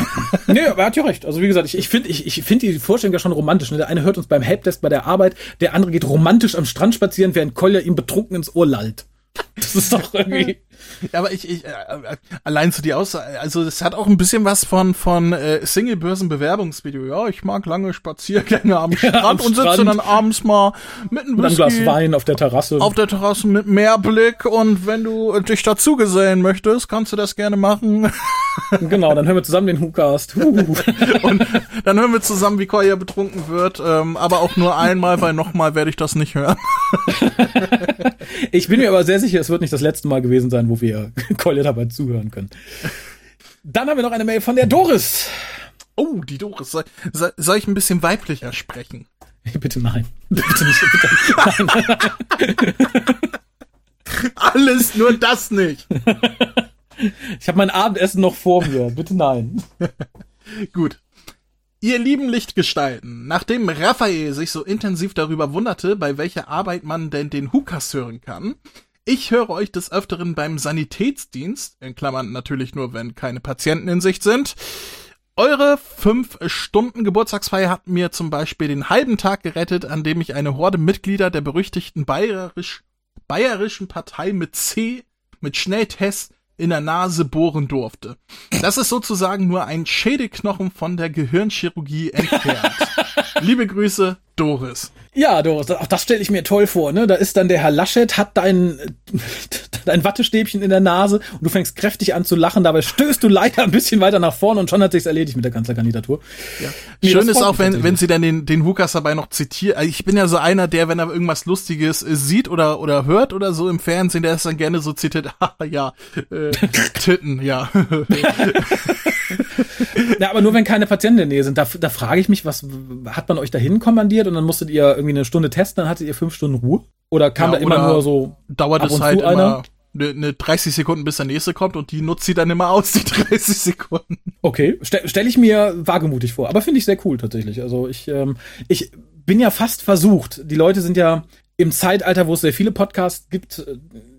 nee, aber er hat ja recht. Also wie gesagt, ich, ich finde ich, ich find die Vorstellung ja schon romantisch. Ne? Der eine hört uns beim Helpdesk bei der Arbeit, der andere geht romantisch am Strand spazieren, während Kolja ihm betrunken ins Ohr lallt. Das ist doch irgendwie. Ja, aber ich, ich äh, äh, allein zu die Aussage, also das hat auch ein bisschen was von von äh, Single-Börsen-Bewerbungsvideo. Ja, ich mag lange Spaziergänge am Strand ja, am und Strand. sitze dann abends mal mit einem Whisky Glas Wein auf der Terrasse. Auf der Terrasse mit Meerblick und wenn du dich dazu gesellen möchtest, kannst du das gerne machen. genau, dann hören wir zusammen den Hookast. und dann hören wir zusammen, wie Koya betrunken wird, ähm, aber auch nur einmal, weil nochmal werde ich das nicht hören. ich bin mir aber sehr sicher, es wird nicht das letzte Mal gewesen sein, wo wir Keule dabei zuhören können. Dann haben wir noch eine Mail von der Doris. Oh, die Doris. Soll, soll ich ein bisschen weiblicher sprechen? Bitte nein. Bitte nicht. Bitte. Nein. Alles nur das nicht. Ich habe mein Abendessen noch vor mir. Bitte nein. Gut. Ihr lieben Lichtgestalten, nachdem Raphael sich so intensiv darüber wunderte, bei welcher Arbeit man denn den Hukas hören kann, ich höre euch des Öfteren beim Sanitätsdienst, in Klammern natürlich nur, wenn keine Patienten in Sicht sind. Eure fünf Stunden Geburtstagsfeier hat mir zum Beispiel den halben Tag gerettet, an dem ich eine Horde Mitglieder der berüchtigten bayerisch, bayerischen Partei mit C, mit Schnelltest in der Nase bohren durfte. Das ist sozusagen nur ein Schädelknochen von der Gehirnchirurgie entfernt. Liebe Grüße, Doris. Ja, Doris, auch das stelle ich mir toll vor. Ne? Da ist dann der Herr Laschet, hat dein, dein Wattestäbchen in der Nase und du fängst kräftig an zu lachen. Dabei stößt du leider ein bisschen weiter nach vorne und schon hat sich's erledigt mit der Kanzlerkandidatur. Ja. Nee, Schön ist auch, wenn, wenn sie dann den, den Hukas dabei noch zitiert. Also ich bin ja so einer, der, wenn er irgendwas Lustiges äh, sieht oder, oder hört oder so im Fernsehen, der ist dann gerne so zitiert, ah, ja, äh, Titten, ja. ja, aber nur wenn keine Patienten in der Nähe sind. Da, da frage ich mich, was hat man euch dahin kommandiert und dann musstet ihr irgendwie eine Stunde testen, dann hattet ihr fünf Stunden Ruhe? Oder kam ja, da immer nur so dauert es halt immer eine, ne 30 Sekunden, bis der nächste kommt und die nutzt sie dann immer aus, die 30 Sekunden. Okay, stelle stell ich mir wagemutig vor, aber finde ich sehr cool tatsächlich. Also ich, ähm, ich bin ja fast versucht. Die Leute sind ja im Zeitalter, wo es sehr viele Podcasts gibt, äh,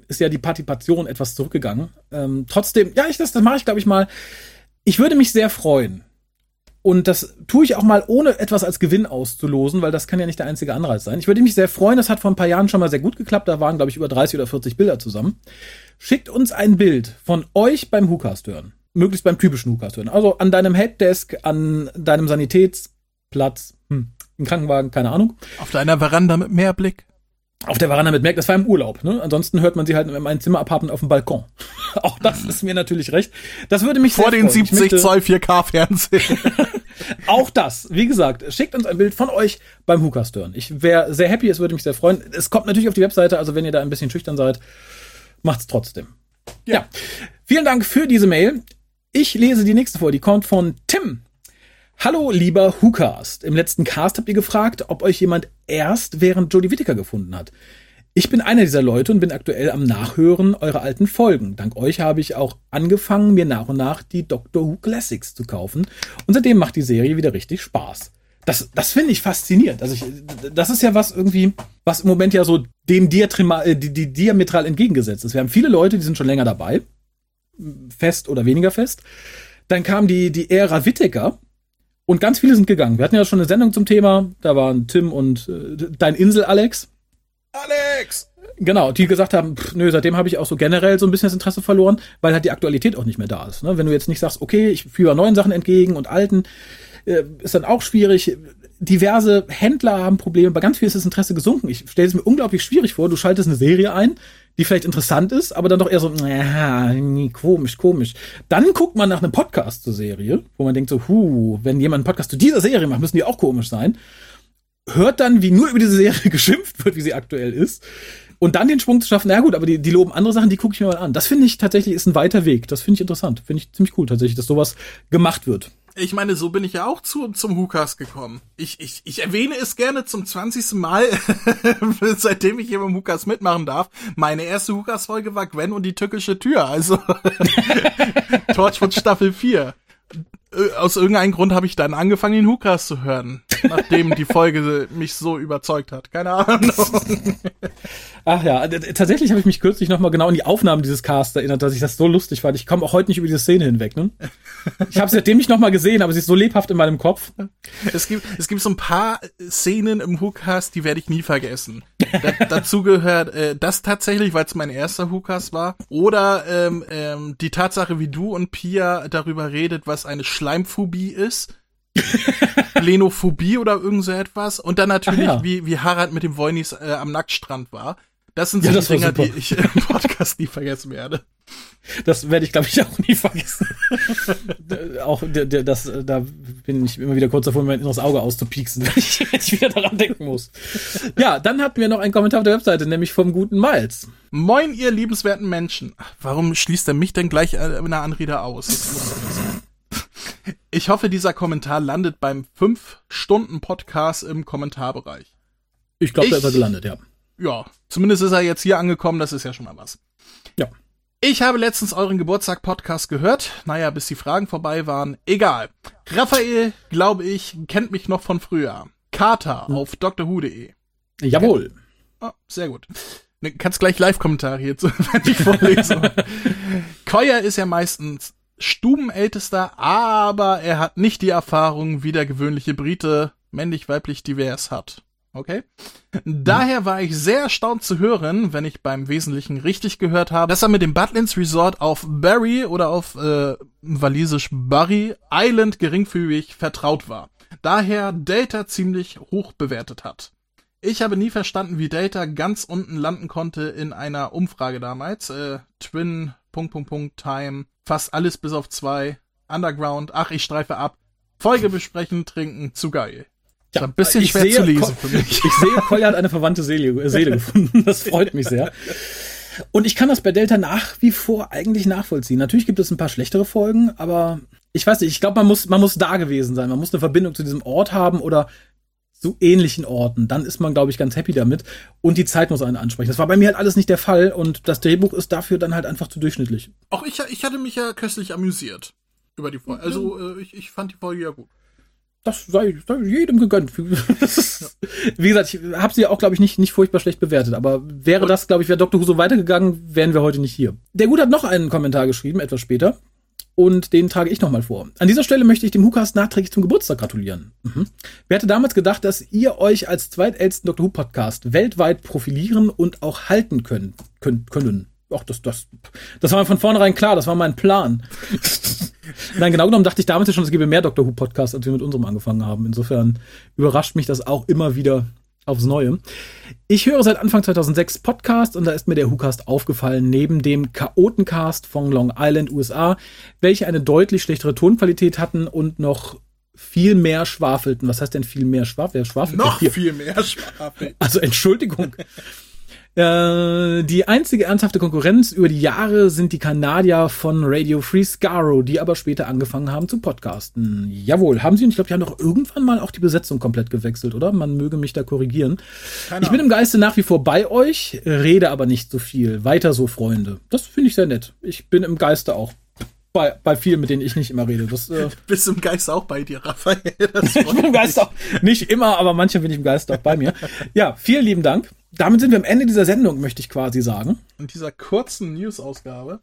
ist ja die Partizipation etwas zurückgegangen. Ähm, trotzdem, ja, ich das, das mache ich, glaube ich mal. Ich würde mich sehr freuen. Und das tue ich auch mal, ohne etwas als Gewinn auszulosen, weil das kann ja nicht der einzige Anreiz sein. Ich würde mich sehr freuen, das hat vor ein paar Jahren schon mal sehr gut geklappt. Da waren, glaube ich, über 30 oder 40 Bilder zusammen. Schickt uns ein Bild von euch beim Hookast hören. Möglichst beim typischen Hookast hören. Also an deinem Helpdesk, an deinem Sanitätsplatz, hm, im Krankenwagen, keine Ahnung. Auf deiner Veranda mit Meerblick auf der Veranda mit Merck, das war im Urlaub. Ne? Ansonsten hört man sie halt in meinem Zimmerapartment auf dem Balkon. Auch das ist mir natürlich recht. Das würde mich vor den 70 möchte, Zoll 4K Fernsehen. auch das, wie gesagt, schickt uns ein Bild von euch beim Hookast hören. Ich wäre sehr happy, es würde mich sehr freuen. Es kommt natürlich auf die Webseite, also wenn ihr da ein bisschen schüchtern seid, macht's trotzdem. Ja. ja. Vielen Dank für diese Mail. Ich lese die nächste vor, die kommt von Tim. Hallo, lieber WhoCast. Im letzten Cast habt ihr gefragt, ob euch jemand erst während Jodie Whittaker gefunden hat. Ich bin einer dieser Leute und bin aktuell am Nachhören eurer alten Folgen. Dank euch habe ich auch angefangen, mir nach und nach die Doctor Who Classics zu kaufen. Und seitdem macht die Serie wieder richtig Spaß. Das, das finde ich faszinierend. Also ich, das ist ja was irgendwie, was im Moment ja so dem diametral, äh, die, die diametral entgegengesetzt ist. Wir haben viele Leute, die sind schon länger dabei. Fest oder weniger fest. Dann kam die, die Ära Whittaker und ganz viele sind gegangen. Wir hatten ja schon eine Sendung zum Thema. Da waren Tim und äh, dein Insel Alex. Alex! Genau, die gesagt haben, pff, nö, seitdem habe ich auch so generell so ein bisschen das Interesse verloren, weil halt die Aktualität auch nicht mehr da ist. Ne? Wenn du jetzt nicht sagst, okay, ich führe neuen Sachen entgegen und alten, äh, ist dann auch schwierig. Diverse Händler haben Probleme, bei ganz viel ist das Interesse gesunken. Ich stelle es mir unglaublich schwierig vor, du schaltest eine Serie ein, die vielleicht interessant ist, aber dann doch eher so, ja, komisch, komisch. Dann guckt man nach einem Podcast zur Serie, wo man denkt so, hu, wenn jemand einen Podcast zu dieser Serie macht, müssen die auch komisch sein. Hört dann, wie nur über diese Serie geschimpft wird, wie sie aktuell ist. Und dann den Sprung zu schaffen, na gut, aber die, die loben andere Sachen, die gucke ich mir mal an. Das finde ich tatsächlich ist ein weiter Weg. Das finde ich interessant. Finde ich ziemlich cool tatsächlich, dass sowas gemacht wird. Ich meine, so bin ich ja auch zu, zum Hukas gekommen. Ich, ich, ich erwähne es gerne zum 20. Mal, seitdem ich hier beim Hukas mitmachen darf. Meine erste Hukas-Folge war Gwen und die tückische Tür, also Torchwood Staffel 4. Äh, aus irgendeinem Grund habe ich dann angefangen, den Hukas zu hören, nachdem die Folge mich so überzeugt hat. Keine Ahnung. Ach ja, tatsächlich habe ich mich kürzlich nochmal genau an die Aufnahmen dieses Casts erinnert, dass ich das so lustig fand. Ich komme auch heute nicht über diese Szene hinweg. Ne? Ich habe seitdem nicht nochmal gesehen, aber sie ist so lebhaft in meinem Kopf. Es gibt, es gibt so ein paar Szenen im Hookast, die werde ich nie vergessen. Da, dazu gehört äh, das tatsächlich, weil es mein erster Hookast war. Oder ähm, ähm, die Tatsache, wie du und Pia darüber redet, was eine Schleimphobie ist. Lenophobie oder irgend so etwas. Und dann natürlich, ja. wie, wie Harald mit dem Voinis äh, am Nacktstrand war. Das sind so ja, die Dinger, die ich im Podcast nie vergessen werde. Das werde ich, glaube ich, auch nie vergessen. auch das, da bin ich immer wieder kurz davor, mein inneres Auge auszupieksen, wenn ich, wenn ich wieder daran denken muss. Ja, dann hatten wir noch einen Kommentar auf der Webseite, nämlich vom guten Miles. Moin, ihr liebenswerten Menschen. Warum schließt er mich denn gleich äh, in der Anrede aus? Ich hoffe, dieser Kommentar landet beim 5-Stunden-Podcast im Kommentarbereich. Ich glaube, da ist er gelandet, ja ja, zumindest ist er jetzt hier angekommen, das ist ja schon mal was. Ja. Ich habe letztens euren Geburtstag-Podcast gehört. Naja, bis die Fragen vorbei waren. Egal. Raphael, glaube ich, kennt mich noch von früher. Carter hm. auf drwho.de. Jawohl. Oh, sehr gut. Du kannst gleich Live-Kommentare hierzu, wenn ich vorlese. Koya ist ja meistens Stubenältester, aber er hat nicht die Erfahrung, wie der gewöhnliche Brite männlich-weiblich divers hat. Okay. Daher war ich sehr erstaunt zu hören, wenn ich beim Wesentlichen richtig gehört habe, dass er mit dem Butlins Resort auf Barry oder auf äh, walisisch Barry Island geringfügig vertraut war. Daher Data ziemlich hoch bewertet hat. Ich habe nie verstanden, wie Data ganz unten landen konnte in einer Umfrage damals. Äh, Twin, Punkt, Punkt, Punkt, Time, fast alles bis auf zwei, Underground, ach, ich streife ab, Folge besprechen, trinken, zu geil. Ja, ein bisschen ich schwer sehe, zu lesen für mich. Ich sehe, Kolja hat eine verwandte Seele, äh, Seele gefunden. Das freut mich sehr. Und ich kann das bei Delta nach wie vor eigentlich nachvollziehen. Natürlich gibt es ein paar schlechtere Folgen, aber ich weiß nicht, ich glaube, man muss, man muss da gewesen sein. Man muss eine Verbindung zu diesem Ort haben oder zu ähnlichen Orten. Dann ist man, glaube ich, ganz happy damit. Und die Zeit muss einen ansprechen. Das war bei mir halt alles nicht der Fall und das Drehbuch ist dafür dann halt einfach zu durchschnittlich. Auch ich, ich hatte mich ja köstlich amüsiert über die Folge. Also äh, ich, ich fand die Folge ja gut das sei, sei jedem gegönnt. Wie gesagt, ich habe sie auch, glaube ich, nicht, nicht furchtbar schlecht bewertet. Aber wäre das, glaube ich, wäre Dr. Who so weitergegangen, wären wir heute nicht hier. Der Gut hat noch einen Kommentar geschrieben, etwas später. Und den trage ich nochmal vor. An dieser Stelle möchte ich dem Hukas nachträglich zum Geburtstag gratulieren. Mhm. Wer hätte damals gedacht, dass ihr euch als zweitältesten Dr. Who Podcast weltweit profilieren und auch halten können, können, können? Ach, das, das, das war mir von vornherein klar, das war mein Plan. Nein, genau genommen dachte ich damals ja schon, es gäbe mehr Doctor Who Podcasts, als wir mit unserem angefangen haben. Insofern überrascht mich das auch immer wieder aufs Neue. Ich höre seit Anfang 2006 Podcast und da ist mir der WhoCast aufgefallen, neben dem Chaotencast von Long Island, USA, welche eine deutlich schlechtere Tonqualität hatten und noch viel mehr schwafelten. Was heißt denn viel mehr Schwafel? Schwafel noch viel mehr Schwafel. Also Entschuldigung. Äh, die einzige ernsthafte Konkurrenz über die Jahre sind die Kanadier von Radio Free Scaro, die aber später angefangen haben zu podcasten. Jawohl, haben sie und ich glaube, die haben doch irgendwann mal auch die Besetzung komplett gewechselt, oder? Man möge mich da korrigieren. Keine ich bin im Geiste nach wie vor bei euch, rede aber nicht so viel. Weiter so, Freunde. Das finde ich sehr nett. Ich bin im Geiste auch bei, bei vielen, mit denen ich nicht immer rede. Das, äh, Bist du im Geist auch bei dir, Raphael? ich bin im Geist auch, nicht immer, aber manche bin ich im Geist auch bei mir. Ja, vielen lieben Dank damit sind wir am Ende dieser Sendung, möchte ich quasi sagen. Und dieser kurzen News-Ausgabe.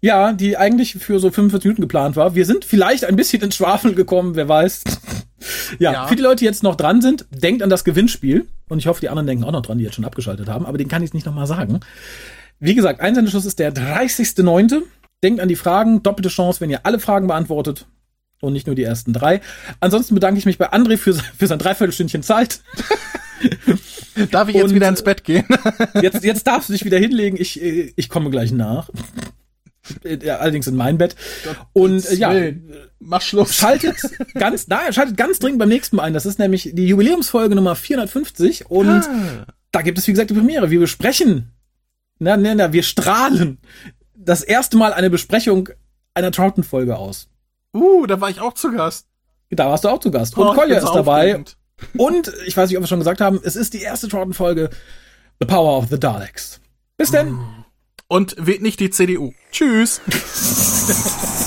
Ja, die eigentlich für so 45 Minuten geplant war. Wir sind vielleicht ein bisschen ins Schwafeln gekommen, wer weiß. ja, ja, für die Leute, die jetzt noch dran sind, denkt an das Gewinnspiel. Und ich hoffe, die anderen denken auch noch dran, die jetzt schon abgeschaltet haben, aber den kann ich nicht nochmal sagen. Wie gesagt, Einsendeschluss ist der 30.09. Denkt an die Fragen, doppelte Chance, wenn ihr alle Fragen beantwortet und nicht nur die ersten drei. Ansonsten bedanke ich mich bei André für, für sein Dreiviertelstündchen Zeit. Darf ich jetzt Und, wieder ins Bett gehen? Jetzt, jetzt darfst du dich wieder hinlegen. Ich, äh, ich komme gleich nach. Äh, Allerdings in mein Bett. Und äh, ja. Mach Schluss. schaltet ganz, na, schaltet ganz dringend beim nächsten Mal ein. Das ist nämlich die Jubiläumsfolge Nummer 450 und Ah. da gibt es wie gesagt die Premiere. Wir besprechen, na, na, na, wir strahlen das erste Mal eine Besprechung einer Troughton-Folge aus. Uh, da war ich auch zu Gast. Da warst du auch zu Gast. Und Oh, Kolja ist dabei. Und ich weiß nicht, ob wir schon gesagt haben, es ist die erste Troughton-Folge The Power of the Daleks. Bis denn. Und wählt nicht die CDU. Tschüss.